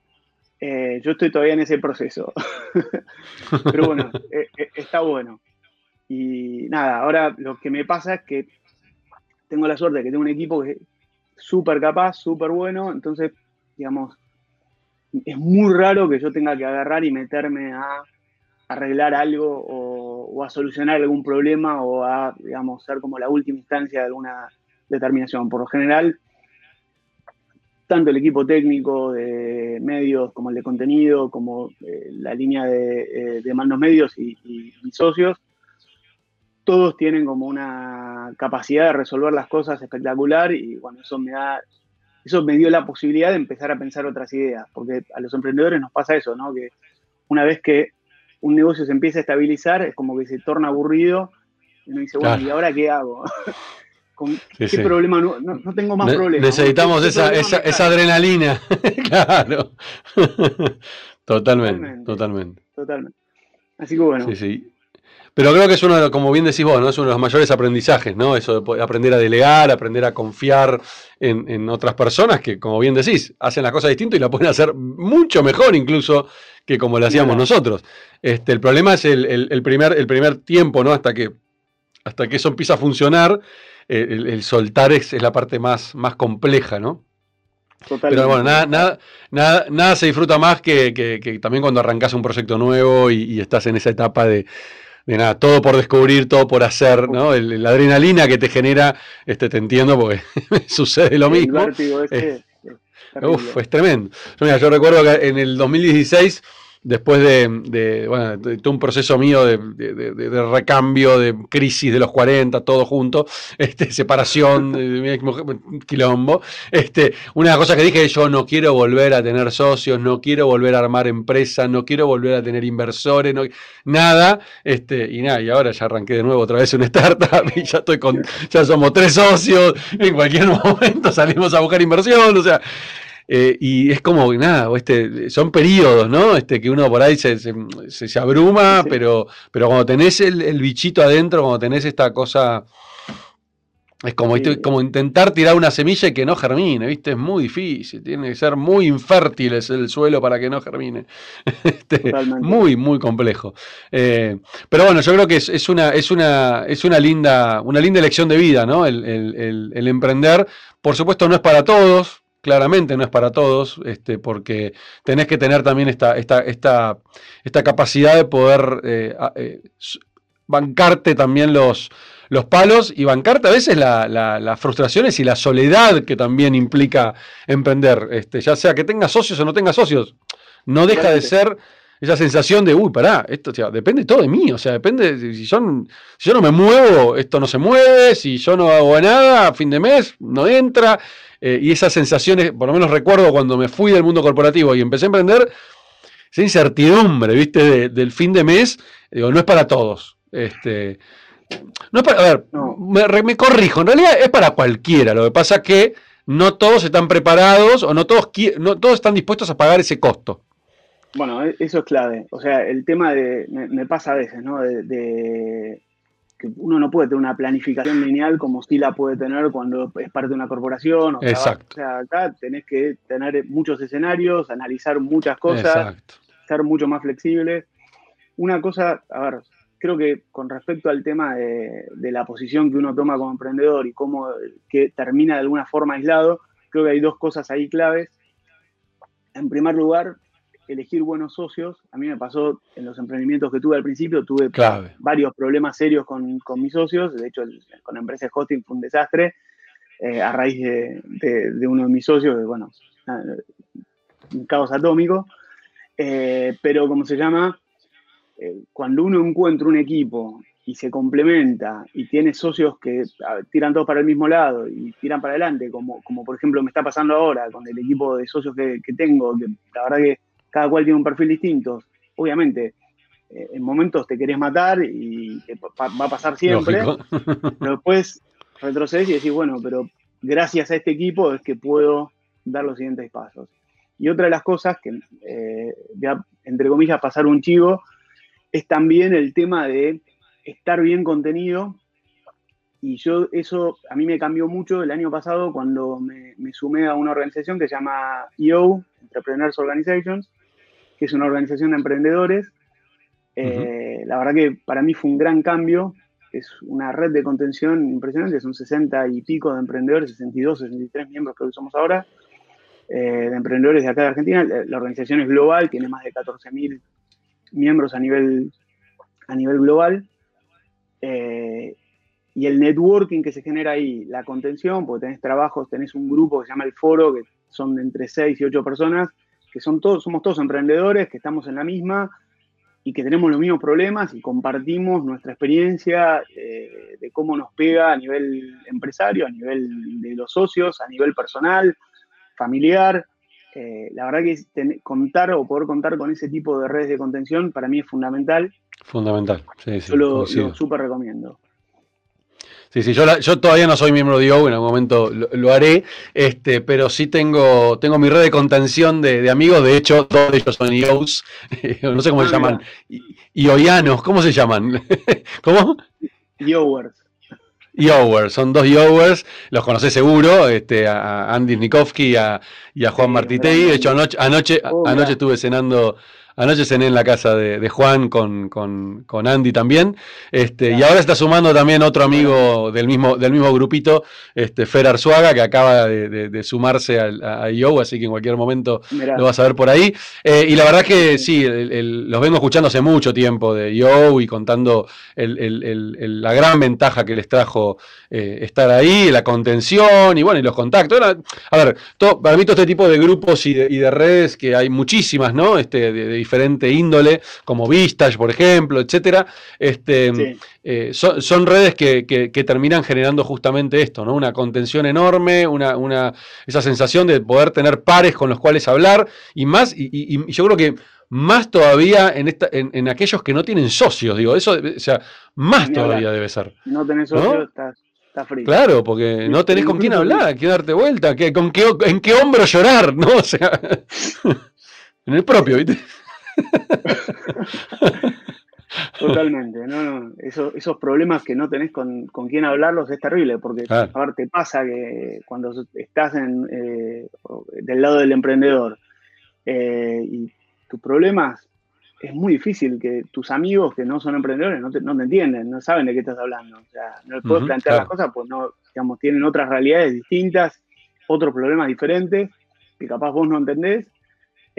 Eh, yo estoy todavía en ese proceso. Pero bueno, eh, eh, está bueno. Y nada, ahora lo que me pasa es que tengo la suerte de que tengo un equipo que es súper capaz, súper bueno. Entonces, digamos, es muy raro que yo tenga que agarrar y meterme a arreglar algo o, a solucionar algún problema o a, digamos, ser como la última instancia de alguna determinación. Por lo general, tanto el equipo técnico de medios como el de contenido, como eh, la línea de, de manos medios y, mis socios, todos tienen como una capacidad de resolver las cosas espectacular y bueno, eso me da, eso me dio la posibilidad de empezar a pensar otras ideas, porque a los emprendedores nos pasa eso, ¿no? Que una vez que un negocio se empieza a estabilizar, es como que se torna aburrido y uno dice, bueno, ¿y ahora qué hago? ¿Qué problema? No, no, tengo más problemas. Necesitamos esa, esa, adrenalina. claro. totalmente, totalmente, totalmente. Así que bueno. Sí, sí. Pero creo que es uno de los, como bien decís vos, ¿no? Es uno de los mayores aprendizajes, ¿no? Eso de aprender a delegar, aprender a confiar en, otras personas que, como bien decís, hacen las cosas distintas y la pueden hacer mucho mejor incluso que como lo hacíamos nosotros. Este, el problema es el, primer, el primer tiempo, ¿no? Hasta que, hasta que eso empieza a funcionar, el, soltar es, la parte más, más compleja, ¿no? Pero bueno, nada, nada, nada, nada se disfruta más que, también cuando arrancas un proyecto nuevo y estás en esa etapa de de nada, todo por descubrir, todo por hacer, ¿no? la adrenalina que te genera, este, te entiendo porque sucede lo mismo. es, uf, es tremendo. Yo, yo recuerdo que en el 2016 después de, bueno, todo un proceso mío de, recambio, de crisis de los 40, todo junto, este, separación, quilombo, este, una cosa que dije, yo no quiero volver a tener socios, no quiero volver a armar empresas, no quiero volver a tener inversores, no, nada, este, y nada, y ahora ya arranqué de nuevo otra vez una startup y ya estoy con, ya somos tres socios, en cualquier momento salimos a buscar inversión, o sea, eh, y es como, nada, este, son periodos, ¿no? Este, que uno por ahí se, se, abruma, pero, pero cuando tenés el, bichito adentro, cuando tenés esta cosa, es como, como intentar tirar una semilla y que no germine, ¿viste? Es muy difícil, tiene que ser muy infértil el suelo para que no germine. Este, muy, muy complejo. Eh, pero bueno, yo creo que es, una, es, una, es una, linda, una linda elección de vida, ¿no? el emprender. Por supuesto, no es para todos claramente no es para todos, este, porque tenés que tener también esta, esta, esta, esta capacidad de poder eh, eh, bancarte también los, los palos y bancarte a veces las frustraciones y la soledad que también implica emprender, este, ya sea que tengas socios o no tengas socios. No deja de ser esa sensación de, uy, pará, esto depende todo de mí, o sea, depende, si yo, si yo no me muevo, esto no se mueve, si yo no hago nada, a fin de mes no entra, eh, y esas sensaciones, por lo menos recuerdo cuando me fui del mundo corporativo y empecé a emprender, esa incertidumbre, ¿viste? del fin de mes, digo, no es para todos. Este, no es para, a ver, Me, corrijo, en realidad es para cualquiera. Lo que pasa es que no todos están preparados o no todos, no todos están dispuestos a pagar ese costo. Bueno, e, eso es clave. O sea, el tema de, me, pasa a veces, ¿no? de, que uno no puede tener una planificación lineal como si la puede tener cuando es parte de una corporación. O Exacto. o sea, acá tenés que tener muchos escenarios, analizar muchas cosas, ser mucho más flexible. Una cosa, a ver, creo que con respecto al tema de, la posición que uno toma como emprendedor y cómo que termina de alguna forma aislado, creo que hay dos cosas ahí claves. En primer lugar, elegir buenos socios. A mí me pasó en los emprendimientos que tuve al principio, tuve varios problemas serios con, mis socios. De hecho, con la empresa de hosting fue un desastre eh, a raíz de, uno de mis socios, bueno, un caos atómico. Eh, pero, como se llama, eh, cuando uno encuentra un equipo y se complementa y tiene socios que tiran todos para el mismo lado y tiran para adelante, como, como por ejemplo me está pasando ahora con el equipo de socios que, que tengo, que la verdad que cada cual tiene un perfil distinto. Obviamente, eh, en momentos te querés matar y va a pasar siempre, pero después retrocedes y decís, bueno, pero gracias a este equipo es que puedo dar los siguientes pasos. Y otra de las cosas que, eh, ya, entre comillas, pasar un chivo, es también el tema de estar bien contenido. Y yo, eso a mí me cambió mucho el año pasado cuando me, me sumé a una organización que se llama EO, Entrepreneurs Organizations, que es una organización de emprendedores. Eh, la verdad que para mí fue un gran cambio. Es una red de contención impresionante, son 60 y pico de emprendedores, 62, 63 miembros que somos ahora, eh, de emprendedores de acá de Argentina. La, organización es global, tiene más de 14.000 miembros a nivel, a nivel global. Eh, y el networking que se genera ahí, la contención, porque tenés trabajos, tenés un grupo que se llama el foro, que son entre 6 y 8 personas, que son todos, somos todos emprendedores, que estamos en la misma y que tenemos los mismos problemas y compartimos nuestra experiencia eh, de cómo nos pega a nivel empresario, a nivel de los socios, a nivel personal, familiar. Eh, la verdad que contar o poder contar con ese tipo de redes de contención para mí es fundamental. Fundamental, sí, sí. Yo lo, lo súper recomiendo. Sí, sí, yo, yo todavía no soy miembro de IO, en algún momento lo, haré, este, pero sí tengo, tengo mi red de contención de, amigos, de hecho, todos ellos son IOs, no sé cómo se ah, llaman, IOianos, ¿cómo se llaman? ¿Cómo? IOWers. IOWers, son dos IOWers, los conocés seguro, este, a Andy Nikovsky y a Juan Martitei. De hecho, anoche, anoche, oh, anoche estuve cenando Anoche cené en la casa de, Juan con, con, Andy también. Este, Y ahora está sumando también otro amigo del mismo, del mismo grupito, este, Fer Arzuaga, que acaba de, sumarse a, a IO, así que en cualquier momento lo vas a ver por ahí. Eh, y la verdad que sí, los vengo escuchando hace mucho tiempo de IO y contando la gran ventaja que les trajo eh, estar ahí, la contención y bueno, y los contactos. a ver, para mí todo este tipo de grupos y de, redes, que hay muchísimas, ¿no? Este, de diferente índole, como Vistage, por ejemplo, etcétera, este, eh, son, redes que, terminan generando justamente esto, ¿no? Una contención enorme, una, una, esa sensación de poder tener pares con los cuales hablar, y más, y, yo creo que más todavía en, esta, en, aquellos que no tienen socios, digo, eso, o sea, más todavía debe ser. No tenés socios, Claro, porque no tenés con quién hablar, quién darte vuelta, con qué, en qué hombro llorar, ¿no? O sea, en el propio, ¿viste? Totalmente, no, esos problemas que no tenés con, con quién hablarlos es terrible, porque a ver, te pasa que cuando estás en, eh, del lado del emprendedor eh, y tus problemas, es muy difícil que tus amigos que no son emprendedores no te, no te entienden, no saben de qué estás hablando. O sea, no les puedes plantear las cosas, pues no, digamos, tienen otras realidades distintas, otros problemas diferentes que capaz vos no entendés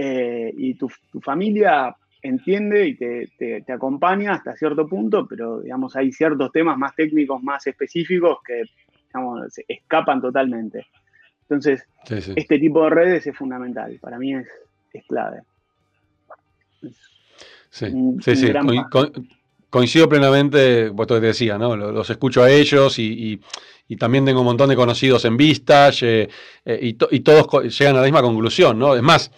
eh, y tu, familia entiende y te, acompaña hasta cierto punto, pero digamos hay ciertos temas más técnicos, más específicos que digamos, escapan totalmente. Entonces, este tipo de redes es fundamental, para mí es, clave. sí, sí, sí. coincido plenamente, vos te decía, ¿no? Los, escucho a ellos y, también tengo un montón de conocidos en vistas eh, eh, y, y, todos llegan a la misma conclusión, ¿no? Es más,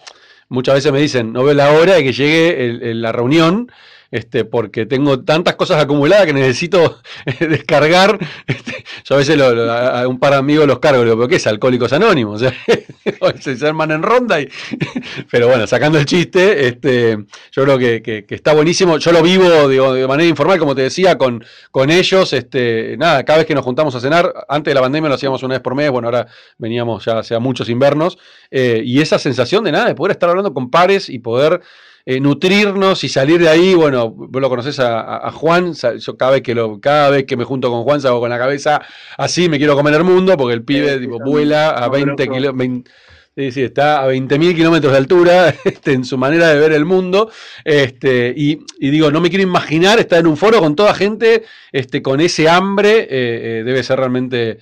muchas veces me dicen, no veo la hora de que llegue la reunión este, porque tengo tantas cosas acumuladas que necesito descargar. Este, yo a veces a un par de amigos los cargo, ¿pero qué es? Alcohólicos Anónimos. se arman en ronda. Pero bueno, sacando el chiste, este, yo creo que, está buenísimo. Yo lo vivo de manera informal, como te decía, con, con ellos. Este, nada, cada vez que nos juntamos a cenar, antes de la pandemia lo hacíamos una vez por mes, bueno, ahora veníamos ya hace muchos invernos. Eh, y esa sensación de nada, de poder estar hablando con pares y poder eh, nutrirnos y salir de ahí, bueno, vos lo conoces a, Juan, yo cada vez que lo, cada vez que me junto con Juan salgo con la cabeza así, me quiero comer el mundo, porque el pibe vuela a 20 kilómetros. Sí, está a 20.000 kilómetros de altura este, en su manera de ver el mundo. Este, y, digo, no me quiero imaginar estar en un foro con toda gente este, con ese hambre. Eh, eh, debe ser realmente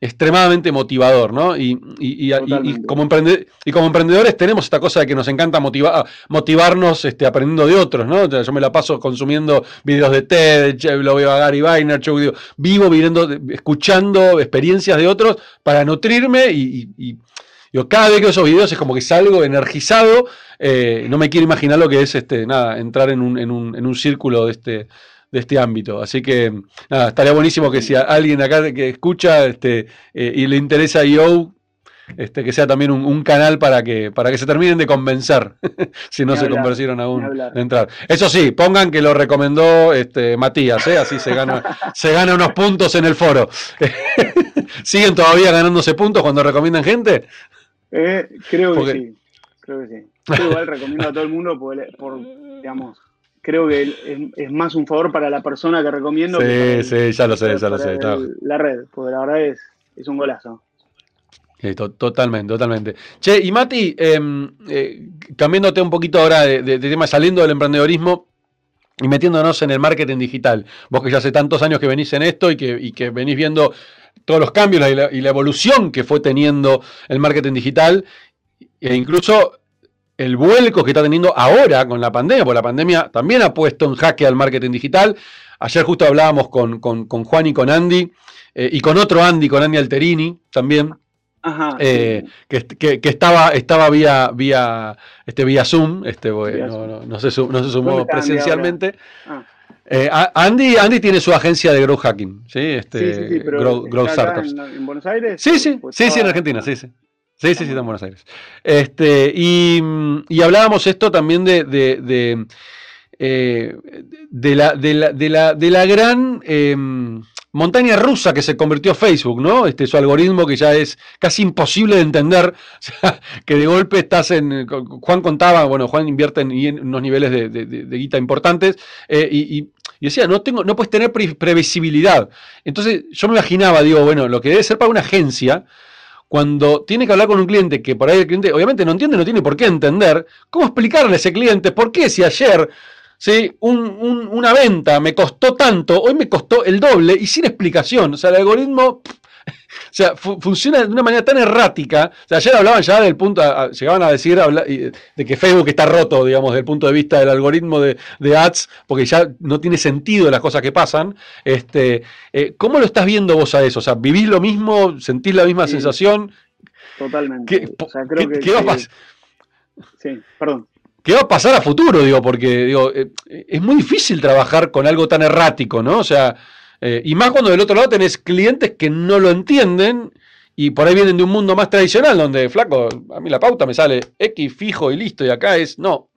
extremadamente motivador, ¿no? Y, como y, como emprendedores tenemos esta cosa de que nos encanta motivar, motivarnos este, aprendiendo de otros, ¿no? yo me la paso consumiendo videos de TED, lo veo a Gary Vaynerchuk, vivo viviendo, escuchando experiencias de otros para nutrirme y, yo cada vez que veo esos videos es como que salgo energizado, eh, no me quiero imaginar lo que es este, nada, entrar en un, en un, en un círculo de este de este ámbito. Así que nada, estaría buenísimo que si alguien acá que escucha este, eh, y le interesa IO, este, que sea también un, canal para que, para que se terminen de convencer, si no se convencieron aún de entrar. Eso sí, pongan que lo recomendó este, Matías, ¿eh? así se gana, se gana unos puntos en el foro. ¿Siguen todavía ganándose puntos cuando recomiendan gente? Eh, creo que sí, creo que sí. Yo igual recomiendo a todo el mundo por digamos, creo que es, más un favor para la persona que recomiendo. Sí, sí, ya lo sé, ya lo sé. la red, porque la verdad es, es un golazo. totalmente, totalmente. Che, y Mati, em, eh, cambiándote un poquito ahora de, tema, saliendo del emprendedorismo y metiéndonos en el marketing digital. Vos que ya hace tantos años que venís en esto y que, y que venís viendo todos los cambios y la, evolución que fue teniendo el marketing digital e incluso el vuelco que está teniendo ahora con la pandemia, porque la pandemia también ha puesto en jaque al marketing digital. Ayer justo hablábamos con, Juan y con Andy, eh, y con otro Andy, con Andy Alterini también, eh, que, estaba, estaba vía, vía, este, vía Zoom, este, no, se, sumó presencialmente. Ah. Eh, Andy, Andy tiene su agencia de growth hacking, ¿sí? Este, growth, Startups. En, Buenos Aires? Sí, sí, pues sí, sí, en Argentina, sí, sí. Sí, sí, sí, está en Buenos Aires. Este, y, y hablábamos esto también de, de, de, eh, la, de, la, de, la, de la gran em, montaña rusa que se convirtió Facebook, ¿no? Este, su algoritmo que ya es casi imposible de entender, que de golpe estás en, Juan contaba, bueno, Juan invierte en, unos niveles de, guita importantes, eh, y, decía, no, tengo, no puedes tener previsibilidad. Entonces yo me imaginaba, digo, bueno, lo que debe ser para una agencia, cuando tiene que hablar con un cliente que por ahí el cliente obviamente no entiende, no tiene por qué entender, ¿cómo explicarle a ese cliente por qué si ayer ¿sí? una venta me costó tanto, hoy me costó el doble y sin explicación. O sea, el algoritmo o sea, funciona de una manera tan errática. O sea, ayer hablaban ya del punto, llegaban a decir de que Facebook está roto, digamos, desde el punto de vista del algoritmo de, ads, porque ya no tiene sentido las cosas que pasan. Este, eh, ¿Cómo lo estás viendo vos a eso? O sea, ¿vivís lo mismo? ¿Sentís la misma sensación? Totalmente. ¿Qué, o sea, creo que, va a pasar? Sí, perdón. ¿Qué va a pasar a futuro? Digo, porque digo, eh, es muy difícil trabajar con algo tan errático, ¿no? O sea, eh, y más cuando del otro lado tenés clientes que no lo entienden y por ahí vienen de un mundo más tradicional, donde, flaco, a mí la pauta me sale X fijo y listo, y acá es, no,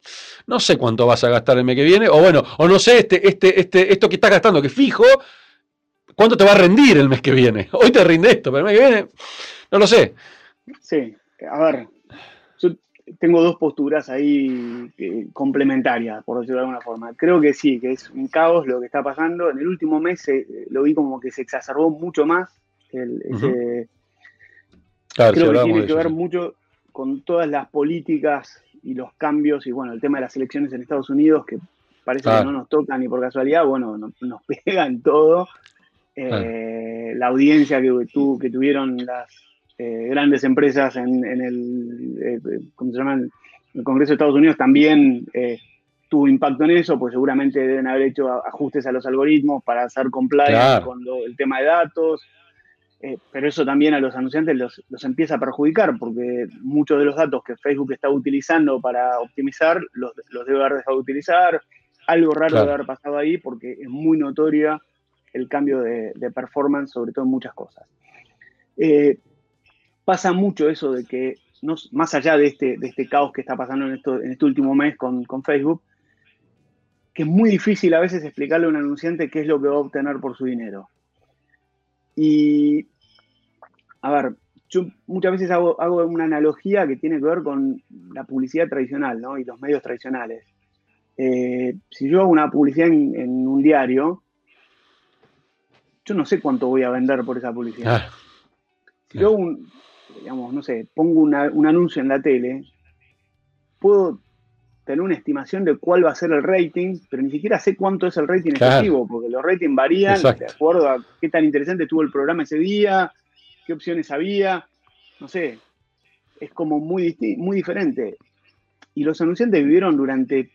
no sé cuánto vas a gastar el mes que viene, o bueno, o no sé, este, este, este, esto que estás gastando, que fijo, ¿cuánto te va a rendir el mes que viene? Hoy te rinde esto, pero el mes que viene, no lo sé. Sí, a ver, tengo dos posturas ahí eh, complementarias, por decirlo de alguna forma. Creo que sí, que es un caos lo que está pasando. En el último mes lo vi como que se exacerbó mucho más. creo que tiene que ver mucho con todas las políticas y los cambios y bueno, el tema de las elecciones en Estados Unidos que parece que no nos tocan ni por casualidad, bueno, nos pegan todo. Eh, la audiencia que, que tuvieron las eh, grandes empresas en, el, eh, ¿cómo se llama? el Congreso de Estados Unidos también eh, tuvo impacto en eso, pues seguramente deben haber hecho ajustes a los algoritmos para hacer compliance con el tema de datos. pero eso también a los anunciantes los, empieza a perjudicar, porque muchos de los datos que Facebook está utilizando para optimizar los, debe haber dejado de utilizar. Algo raro debe haber pasado ahí, porque es muy notoria el cambio de, performance, sobre todo en muchas cosas pasa mucho eso de que, no, más allá de este, de este caos que está pasando en, esto, en este último mes con, Facebook, que es muy difícil a veces explicarle a un anunciante qué es lo que va a obtener por su dinero. Y, a ver, yo muchas veces hago, una analogía que tiene que ver con la publicidad tradicional ¿no? y los medios tradicionales. Eh, si yo hago una publicidad en, un diario, yo no sé cuánto voy a vender por esa publicidad. Ah, si yo hago un, digamos, no sé, pongo un anuncio en la tele, puedo tener una estimación de cuál va a ser el rating, pero ni siquiera sé cuánto es el rating efectivo, porque los ratings varían de acuerdo a qué tan interesante estuvo el programa ese día, qué opciones había, no sé, es como muy, muy diferente. Y los anunciantes vivieron durante,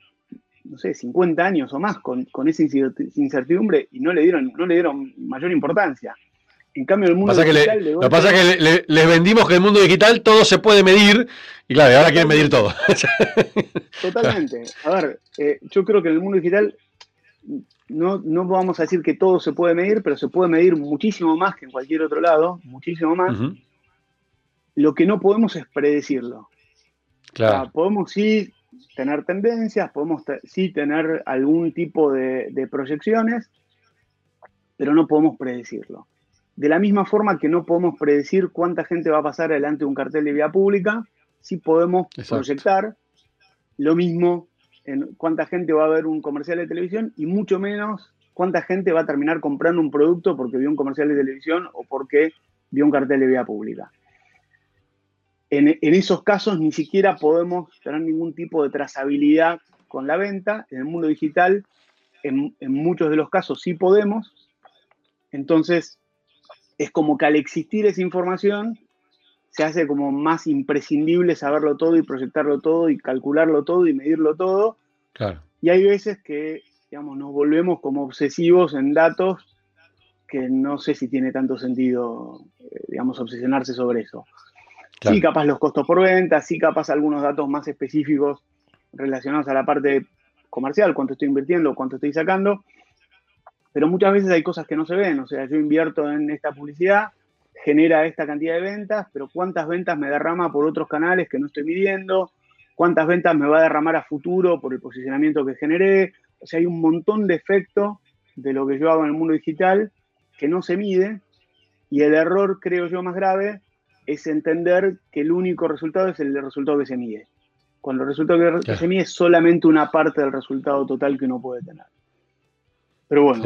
no sé, 50 años o más con, con esa incertidumbre y no le dieron, no le dieron mayor importancia. En cambio, el mundo digital. lo que pasa es que les vendimos que el mundo digital todo se puede medir y claro, ahora quieren medir todo. Totalmente. A ver, eh, yo creo que en el mundo digital no, no vamos a decir que todo se puede medir, pero se puede medir muchísimo más que en cualquier otro lado, muchísimo más. Lo que no podemos es predecirlo. Claro. podemos sí tener tendencias, podemos sí tener algún tipo de, de proyecciones, pero no podemos predecirlo. De la misma forma que no podemos predecir cuánta gente va a pasar adelante de un cartel de vía pública, sí podemos proyectar lo mismo en cuánta gente va a ver un comercial de televisión y mucho menos cuánta gente va a terminar comprando un producto porque vio un comercial de televisión o porque vio un cartel de vía pública. En, esos casos ni siquiera podemos tener ningún tipo de trazabilidad con la venta. En el mundo digital, en, en muchos de los casos sí podemos. Entonces, es como que al existir esa información, se hace como más imprescindible saberlo todo y proyectarlo todo y calcularlo todo y medirlo todo. Claro. Y hay veces que, digamos, nos volvemos como obsesivos en datos que no sé si tiene tanto sentido, eh, digamos, obsesionarse sobre eso. Sí, capaz los costos por venta, sí, capaz algunos datos más específicos relacionados a la parte comercial, cuánto estoy invirtiendo, cuánto estoy sacando, pero muchas veces hay cosas que no se ven, o sea, yo invierto en esta publicidad, genera esta cantidad de ventas, pero cuántas ventas me derrama por otros canales que no estoy midiendo, cuántas ventas me va a derramar a futuro por el posicionamiento que generé, o sea, hay un montón de efectos de lo que yo hago en el mundo digital que no se mide y el error, creo yo, más grave es entender que el único resultado es el resultado que se mide. Cuando el resultado que, se mide es solamente una parte del resultado total que uno puede tener. Pero bueno,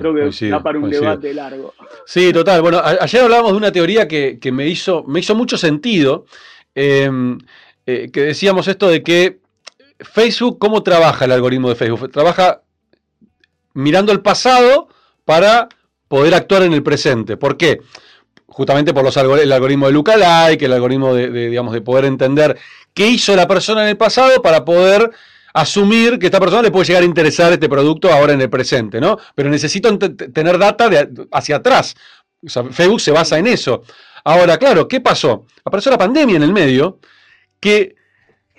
creo que da para un debate largo. Sí, total. Bueno, ayer hablábamos de una teoría que, me, hizo, me hizo mucho sentido, em, eh, que decíamos esto de que Facebook, ¿cómo trabaja el algoritmo de Facebook? Trabaja mirando el pasado para poder actuar en el presente. ¿Por qué? justamente por los el algoritmo de Lookalike, el algoritmo de, digamos, de poder entender qué hizo la persona en el pasado para poder asumir que esta persona le puede llegar a interesar este producto ahora en el presente, ¿no? Pero necesito tener data de hacia atrás. Facebook se basa en eso. Ahora, claro, ¿qué pasó? Apareció la pandemia en el medio, que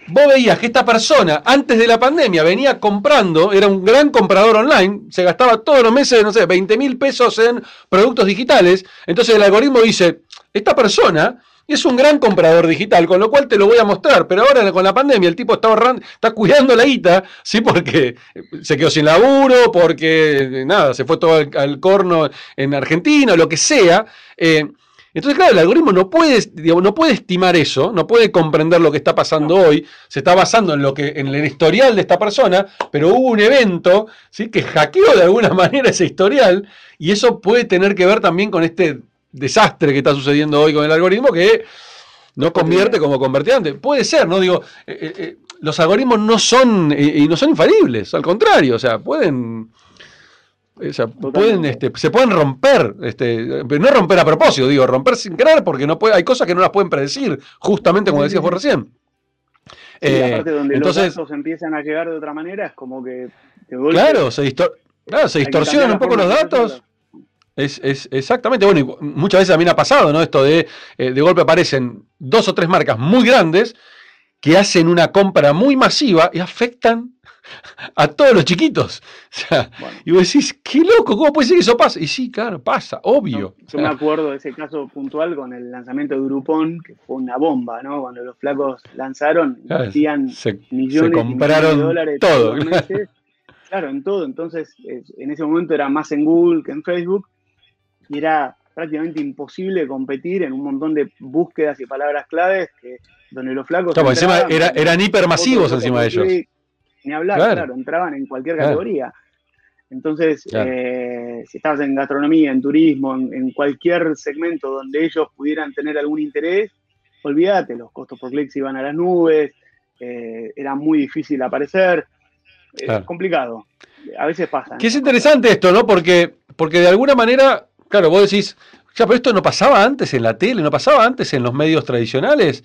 vos veías que esta persona antes de la pandemia venía comprando, era un gran comprador online, se gastaba todos los meses, no sé, 20 mil pesos en productos digitales, entonces el algoritmo dice, esta persona es un gran comprador digital, con lo cual te lo voy a mostrar, pero ahora con la pandemia el tipo está ahorrando, está cuidando la guita, sí, porque se quedó sin laburo, porque nada, se fue todo al, corno en Argentina, lo que sea. Eh, entonces, claro, el algoritmo no puede, no puede estimar eso, no puede comprender lo que está pasando hoy, se está basando en lo que, en el historial de esta persona, pero hubo un evento ¿sí? que hackeó de alguna manera ese historial, y eso puede tener que ver también con este desastre que está sucediendo hoy con el algoritmo que no convierte como convertiente. Puede ser, ¿no? Digo, eh, eh, eh, los algoritmos no son, y no son infalibles, al contrario, o sea, pueden pueden, este, se pueden romper, este, no romper a propósito, digo, romper sin querer, porque no puede, hay cosas que no las pueden predecir, justamente como decías vos recién. Eh, aparte donde entonces, los datos empiezan a llegar de otra manera, es como que Claro, se, se distorsionan un poco los datos. Es, exactamente, bueno, muchas veces también ha pasado, ¿no? Esto de eh, de golpe aparecen dos o tres marcas muy grandes que hacen una compra muy masiva y afectan a todos los chiquitos. Y vos decís, qué loco, ¿cómo puede ser que eso pase? Y sí, claro, pasa, obvio. yo me acuerdo de ese caso puntual con el lanzamiento de Groupon, que fue una bomba, ¿no? Cuando los flacos lanzaron, hacían millones, compraron de dólares todo. Claro. en todo. Entonces, en ese momento era más en Google que en Facebook. Y era prácticamente imposible competir en un montón de búsquedas y palabras claves que donde los flacos. encima eran hipermasivos encima de ellos ni hablar, claro, entraban en cualquier categoría. Entonces, eh, si estabas en gastronomía, en turismo, en, cualquier segmento donde ellos pudieran tener algún interés, olvídate, los costos por clic iban a las nubes, eh, era muy difícil aparecer, es complicado. A veces pasa. Que es interesante esto, ¿no? Porque, porque de alguna manera, claro, vos decís, ya, pero esto no pasaba antes en la tele, no pasaba antes en los medios tradicionales.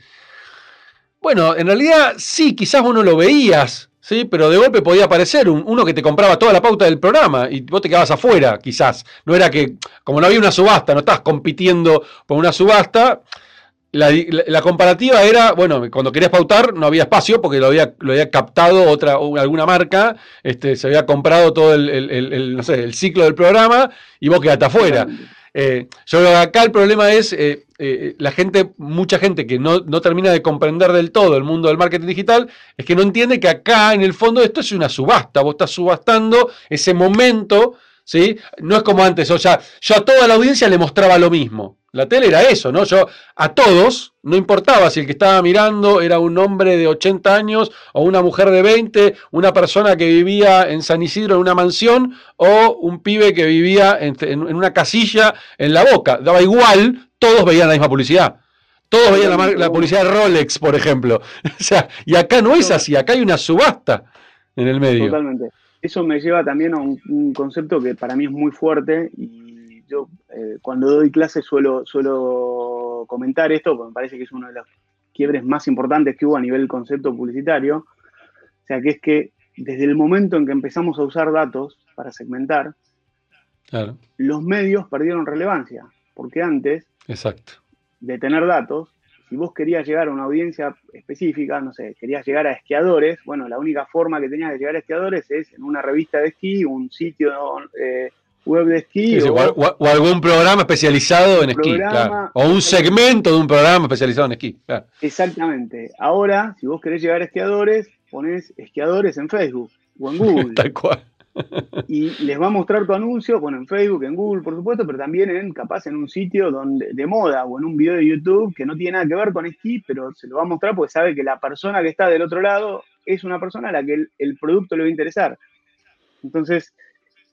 Bueno, en realidad sí, quizás uno lo veías, ¿sí? Pero de golpe podía aparecer uno que te compraba toda la pauta del programa y vos te quedabas afuera, quizás. No era que, como no había una subasta, no estabas compitiendo por una subasta, la, comparativa era, bueno, cuando querías pautar no había espacio porque lo había, lo había captado otra, alguna marca, este, se había comprado todo el, el ciclo del programa y vos quedaste afuera. Eh, yo creo que acá el problema es eh, eh, la gente, mucha gente que no, termina de comprender del todo el mundo del marketing digital, es que no entiende que acá en el fondo esto es una subasta, vos estás subastando ese momento, ¿sí? No es como antes, o sea, yo a toda la audiencia le mostraba lo mismo. La tele era eso, ¿no? Yo a todos, no importaba si el que estaba mirando era un hombre de 80 años o una mujer de 20, una persona que vivía en San Isidro en una mansión o un pibe que vivía en, una casilla en la boca. Daba igual, todos veían la misma publicidad. Todos veían la, publicidad de Rolex, por ejemplo. o sea, y acá no es así, acá hay una subasta en el medio. Totalmente. Eso me lleva también a un concepto que para mí es muy fuerte y yo eh, cuando doy clases suelo, suelo comentar esto, porque me parece que es uno de los quiebres más importantes que hubo a nivel concepto publicitario. O sea, que es que desde el momento en que empezamos a usar datos para segmentar, los medios perdieron relevancia, porque antes Exacto. de tener datos, si vos querías llegar a una audiencia específica, no sé, querías llegar a esquiadores, bueno, la única forma que tenías de llegar a esquiadores es en una revista de esquí, un sitio eh, web de esquí. o, algún programa especializado en esquí, claro. O un segmento de un programa especializado en esquí, claro. Exactamente. Ahora, si vos querés llegar a esquiadores, ponés esquiadores en Facebook o en Google. Tal cual y les va a mostrar tu anuncio, bueno, en Facebook, en Google, por supuesto, pero también en, capaz en un sitio donde, de moda o en un video de YouTube que no tiene nada que ver con esquí, pero se lo va a mostrar porque sabe que la persona que está del otro lado es una persona a la que el, producto le va a interesar. Entonces,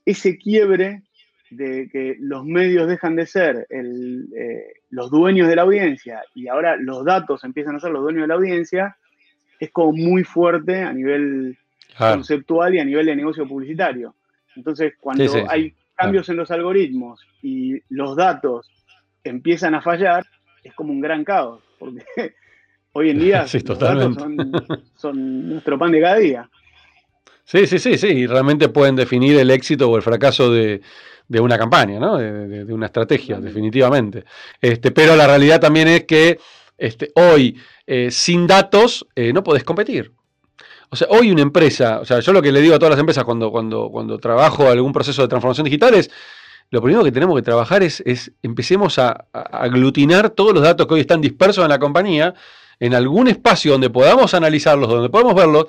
ese quiebre de que los medios dejan de ser eh, los dueños de la audiencia y ahora los datos empiezan a ser los dueños de la audiencia, es como muy fuerte a nivel conceptual y a nivel de negocio publicitario. Entonces, cuando hay cambios en los algoritmos y los datos empiezan a fallar, es como un gran caos, porque hoy en día los datos son, nuestro pan de cada día. Sí, sí, sí, sí, y realmente pueden definir el éxito o el fracaso de, una campaña, ¿no? de, una estrategia, definitivamente. Este, pero la realidad también es que este, hoy, eh, sin datos, eh, no podés competir. O sea, hoy una empresa, o sea, yo lo que le digo a todas las empresas cuando, cuando, cuando trabajo algún proceso de transformación digital es, lo primero que tenemos que trabajar es, es empecemos a, aglutinar todos los datos que hoy están dispersos en la compañía en algún espacio donde podamos analizarlos, donde podamos verlos,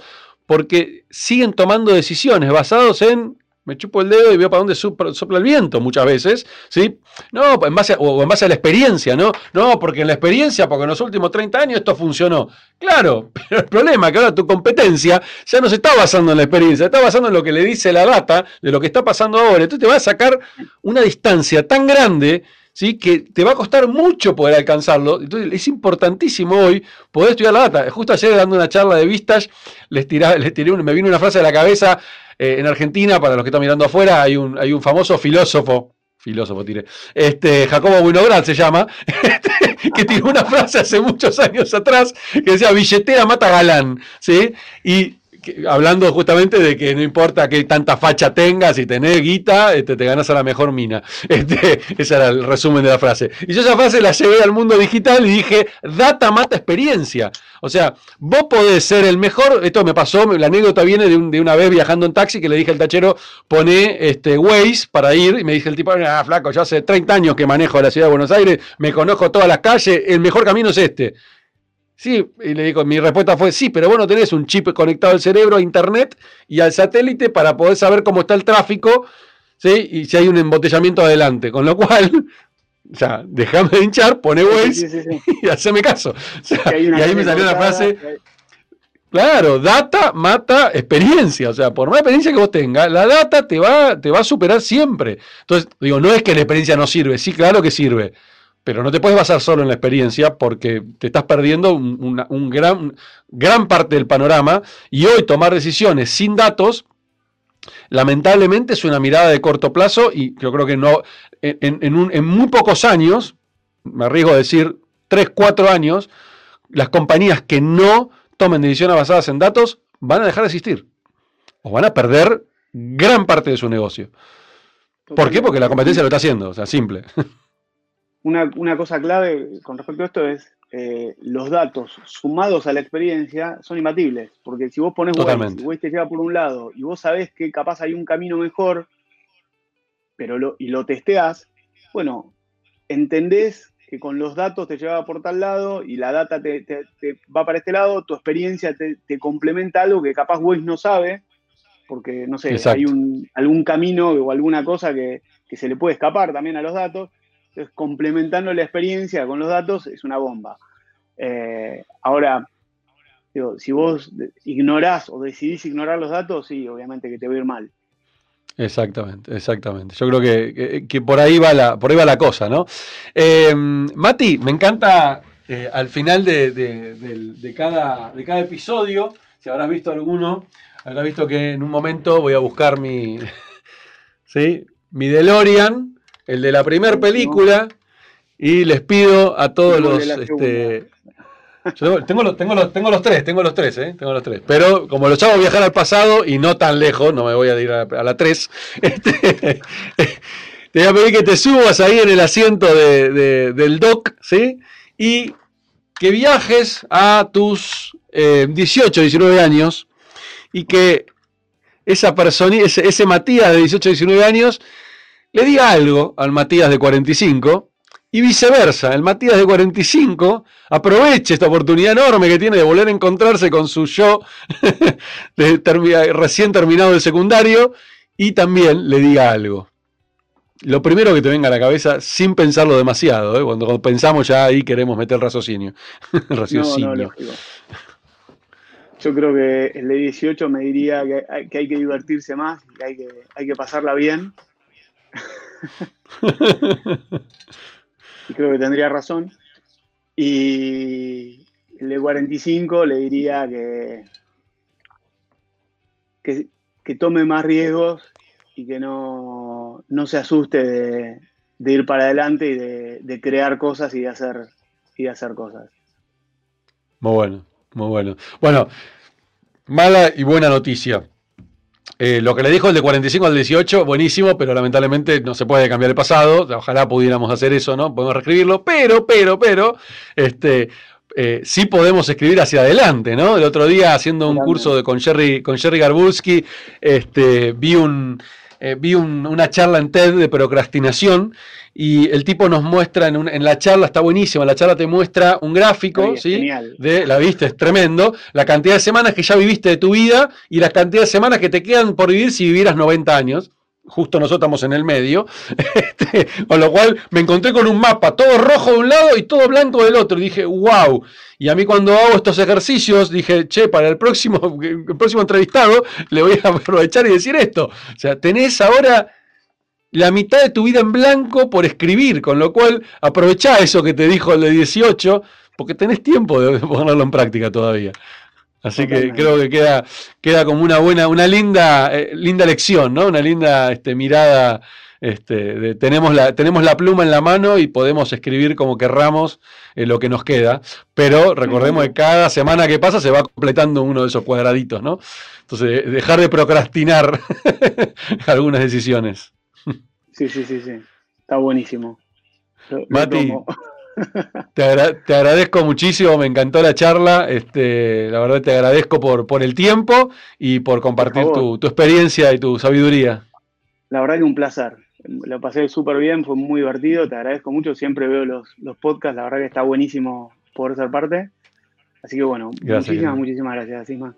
porque siguen tomando decisiones basados en me chupo el dedo y veo para dónde sopla el viento muchas veces, ¿sí? No, en base o en base a la experiencia, ¿no? No, porque en la experiencia, porque en los últimos 30 años esto funcionó. Claro, pero el problema es que ahora tu competencia ya no se está basando en la experiencia, está basando en lo que le dice la data de lo que está pasando ahora. Entonces te va a sacar una distancia tan grande ¿sí? que te va a costar mucho poder alcanzarlo. Entonces es importantísimo hoy poder estudiar la data. Justo ayer dando una charla de vistas, les, les tiré me vino una frase de la cabeza eh, en Argentina, para los que están mirando afuera, hay un, hay un famoso filósofo, filósofo tiré, este, Jacobo Winograd se llama, este, que tiró una frase hace muchos años atrás que decía, billetera mata galán, ¿sí? Y hablando justamente de que no importa qué tanta facha tengas, si tenés guita, este, te ganas a la mejor mina. Este, ese era el resumen de la frase. Y yo esa frase la llevé al mundo digital y dije, data mata experiencia. O sea, vos podés ser el mejor, esto me pasó, la anécdota viene de, una vez viajando en taxi que le dije al tachero, pone este, Waze para ir, y me dije el tipo, ah, flaco, yo hace 30 años que manejo la ciudad de Buenos Aires, me conozco todas las calles, el mejor camino es este. Sí, y le digo, mi respuesta fue sí, pero bueno, tenés un chip conectado al cerebro, a internet y al satélite para poder saber cómo está el tráfico, ¿sí? Y si hay un embotellamiento adelante. Con lo cual, o sea, déjame de hinchar, pone Waze y haceme caso. y ahí me salió la frase. Claro, data mata experiencia. O sea, por más experiencia que vos tengas, la data te va, te va a superar siempre. Entonces, digo, no es que la experiencia no sirve, sí, claro que sirve. Pero no te puedes basar solo en la experiencia porque te estás perdiendo un, gran, gran parte del panorama y hoy tomar decisiones sin datos lamentablemente es una mirada de corto plazo y yo creo que no en, en, muy pocos años, me arriesgo a decir 3, 4 años, las compañías que no tomen decisiones basadas en datos van a dejar de existir o van a perder gran parte de su negocio. ¿Por qué? Porque la competencia lo está haciendo, o sea, simple. una, cosa clave con respecto a esto es eh, los datos sumados a la experiencia son imbatibles. Porque si vos pones Waze, y Waze te lleva por un lado y vos sabés que capaz hay un camino mejor, pero lo, y lo testeás, bueno, entendés que con los datos te lleva por tal lado y la data te, va para este lado, tu experiencia te, complementa algo que capaz Waze no sabe, porque no sé, hay un, algún camino o alguna cosa que, que se le puede escapar también a los datos complementando la experiencia con los datos es una bomba. Eh, ahora, si vos ignorás o decidís ignorar los datos, sí, obviamente que te va a ir mal. Exactamente, exactamente. Yo creo que, por, ahí va la, por ahí va la cosa, ¿no? Eh, Mati, me encanta eh, al final de, cada, de cada episodio, si habrás visto alguno, habrás visto que en un momento voy a buscar mi, ¿sí? mi DeLorean el de la primera película, Y les pido a todos los. Este, tengo, los, tengo, los, tengo los tres, tengo los tres, ¿eh? Tengo los tres. Pero como los chavos viajar al pasado y no tan lejos, no me voy a ir a, la tres, este, te voy a pedir que te subas ahí en el asiento del doc, ¿sí? Y que viajes a tus 18, eh, 19 años y que esa persona, ese, ese Matías de 18, 19 años le diga algo al Matías de 45 y viceversa, el Matías de 45 aproveche esta oportunidad enorme que tiene de volver a encontrarse con su yo recién terminado el secundario y también le diga algo. Lo primero que te venga a la cabeza sin pensarlo demasiado, ¿eh? cuando, pensamos ya ahí queremos meter el raciocinio. raciocinio. Yo creo que el de 18 me diría que hay que, divertirse más, hay que, hay que pasarla bien. Y creo que tendría razón. Y el de 45 le diría que, que, tome más riesgos y que no, se asuste de, ir para adelante y de, crear cosas y de hacer, y de hacer cosas. Muy bueno, muy bueno. Bueno, mala y buena noticia. Eh, lo que le dijo el de 45 al 18, buenísimo, pero lamentablemente no se puede cambiar el pasado. Ojalá pudiéramos hacer eso, ¿no? Podemos reescribirlo, pero, pero, pero, este, eh, sí podemos escribir hacia adelante, ¿no? El otro día haciendo un curso de, con Jerry, con Jerry Garbulski, este, vi un, eh, vi una charla en TED de procrastinación y el tipo nos muestra en, la charla, está buenísimo, la charla te muestra un gráfico, ¿sí? De, la viste, es tremendo, la cantidad de semanas que ya viviste de tu vida y la cantidad de semanas que te quedan por vivir si vivieras 90 años justo nosotros estamos en el medio, este, con lo cual me encontré con un mapa todo rojo de un lado y todo blanco del otro, y dije, wow, y a mí cuando hago estos ejercicios, dije, che, para el próximo, el próximo entrevistado le voy a aprovechar y decir esto, o sea, tenés ahora la mitad de tu vida en blanco por escribir, con lo cual aprovechá eso que te dijo el de 18, porque tenés tiempo de ponerlo en práctica todavía. Así que creo que queda, queda como una buena, una linda, eh, linda lección, ¿no? Una linda este, mirada. Este, tenemos, la, tenemos la pluma en la mano y podemos escribir como querramos eh, lo que nos queda, pero recordemos que cada semana que pasa se va completando uno de esos cuadraditos, ¿no? Entonces, dejar de procrastinar algunas decisiones. Sí, sí, sí, sí. Está buenísimo. Mati, te, agradezco muchísimo, me encantó la charla. Este, la verdad te agradezco por, por el tiempo y por compartir tu, experiencia y tu sabiduría. La verdad que un placer. Lo pasé súper bien, fue muy divertido, te agradezco mucho. Siempre veo los, los podcasts, la verdad que está buenísimo poder ser parte. Así que bueno, muchísimas, muchísimas gracias, Isma.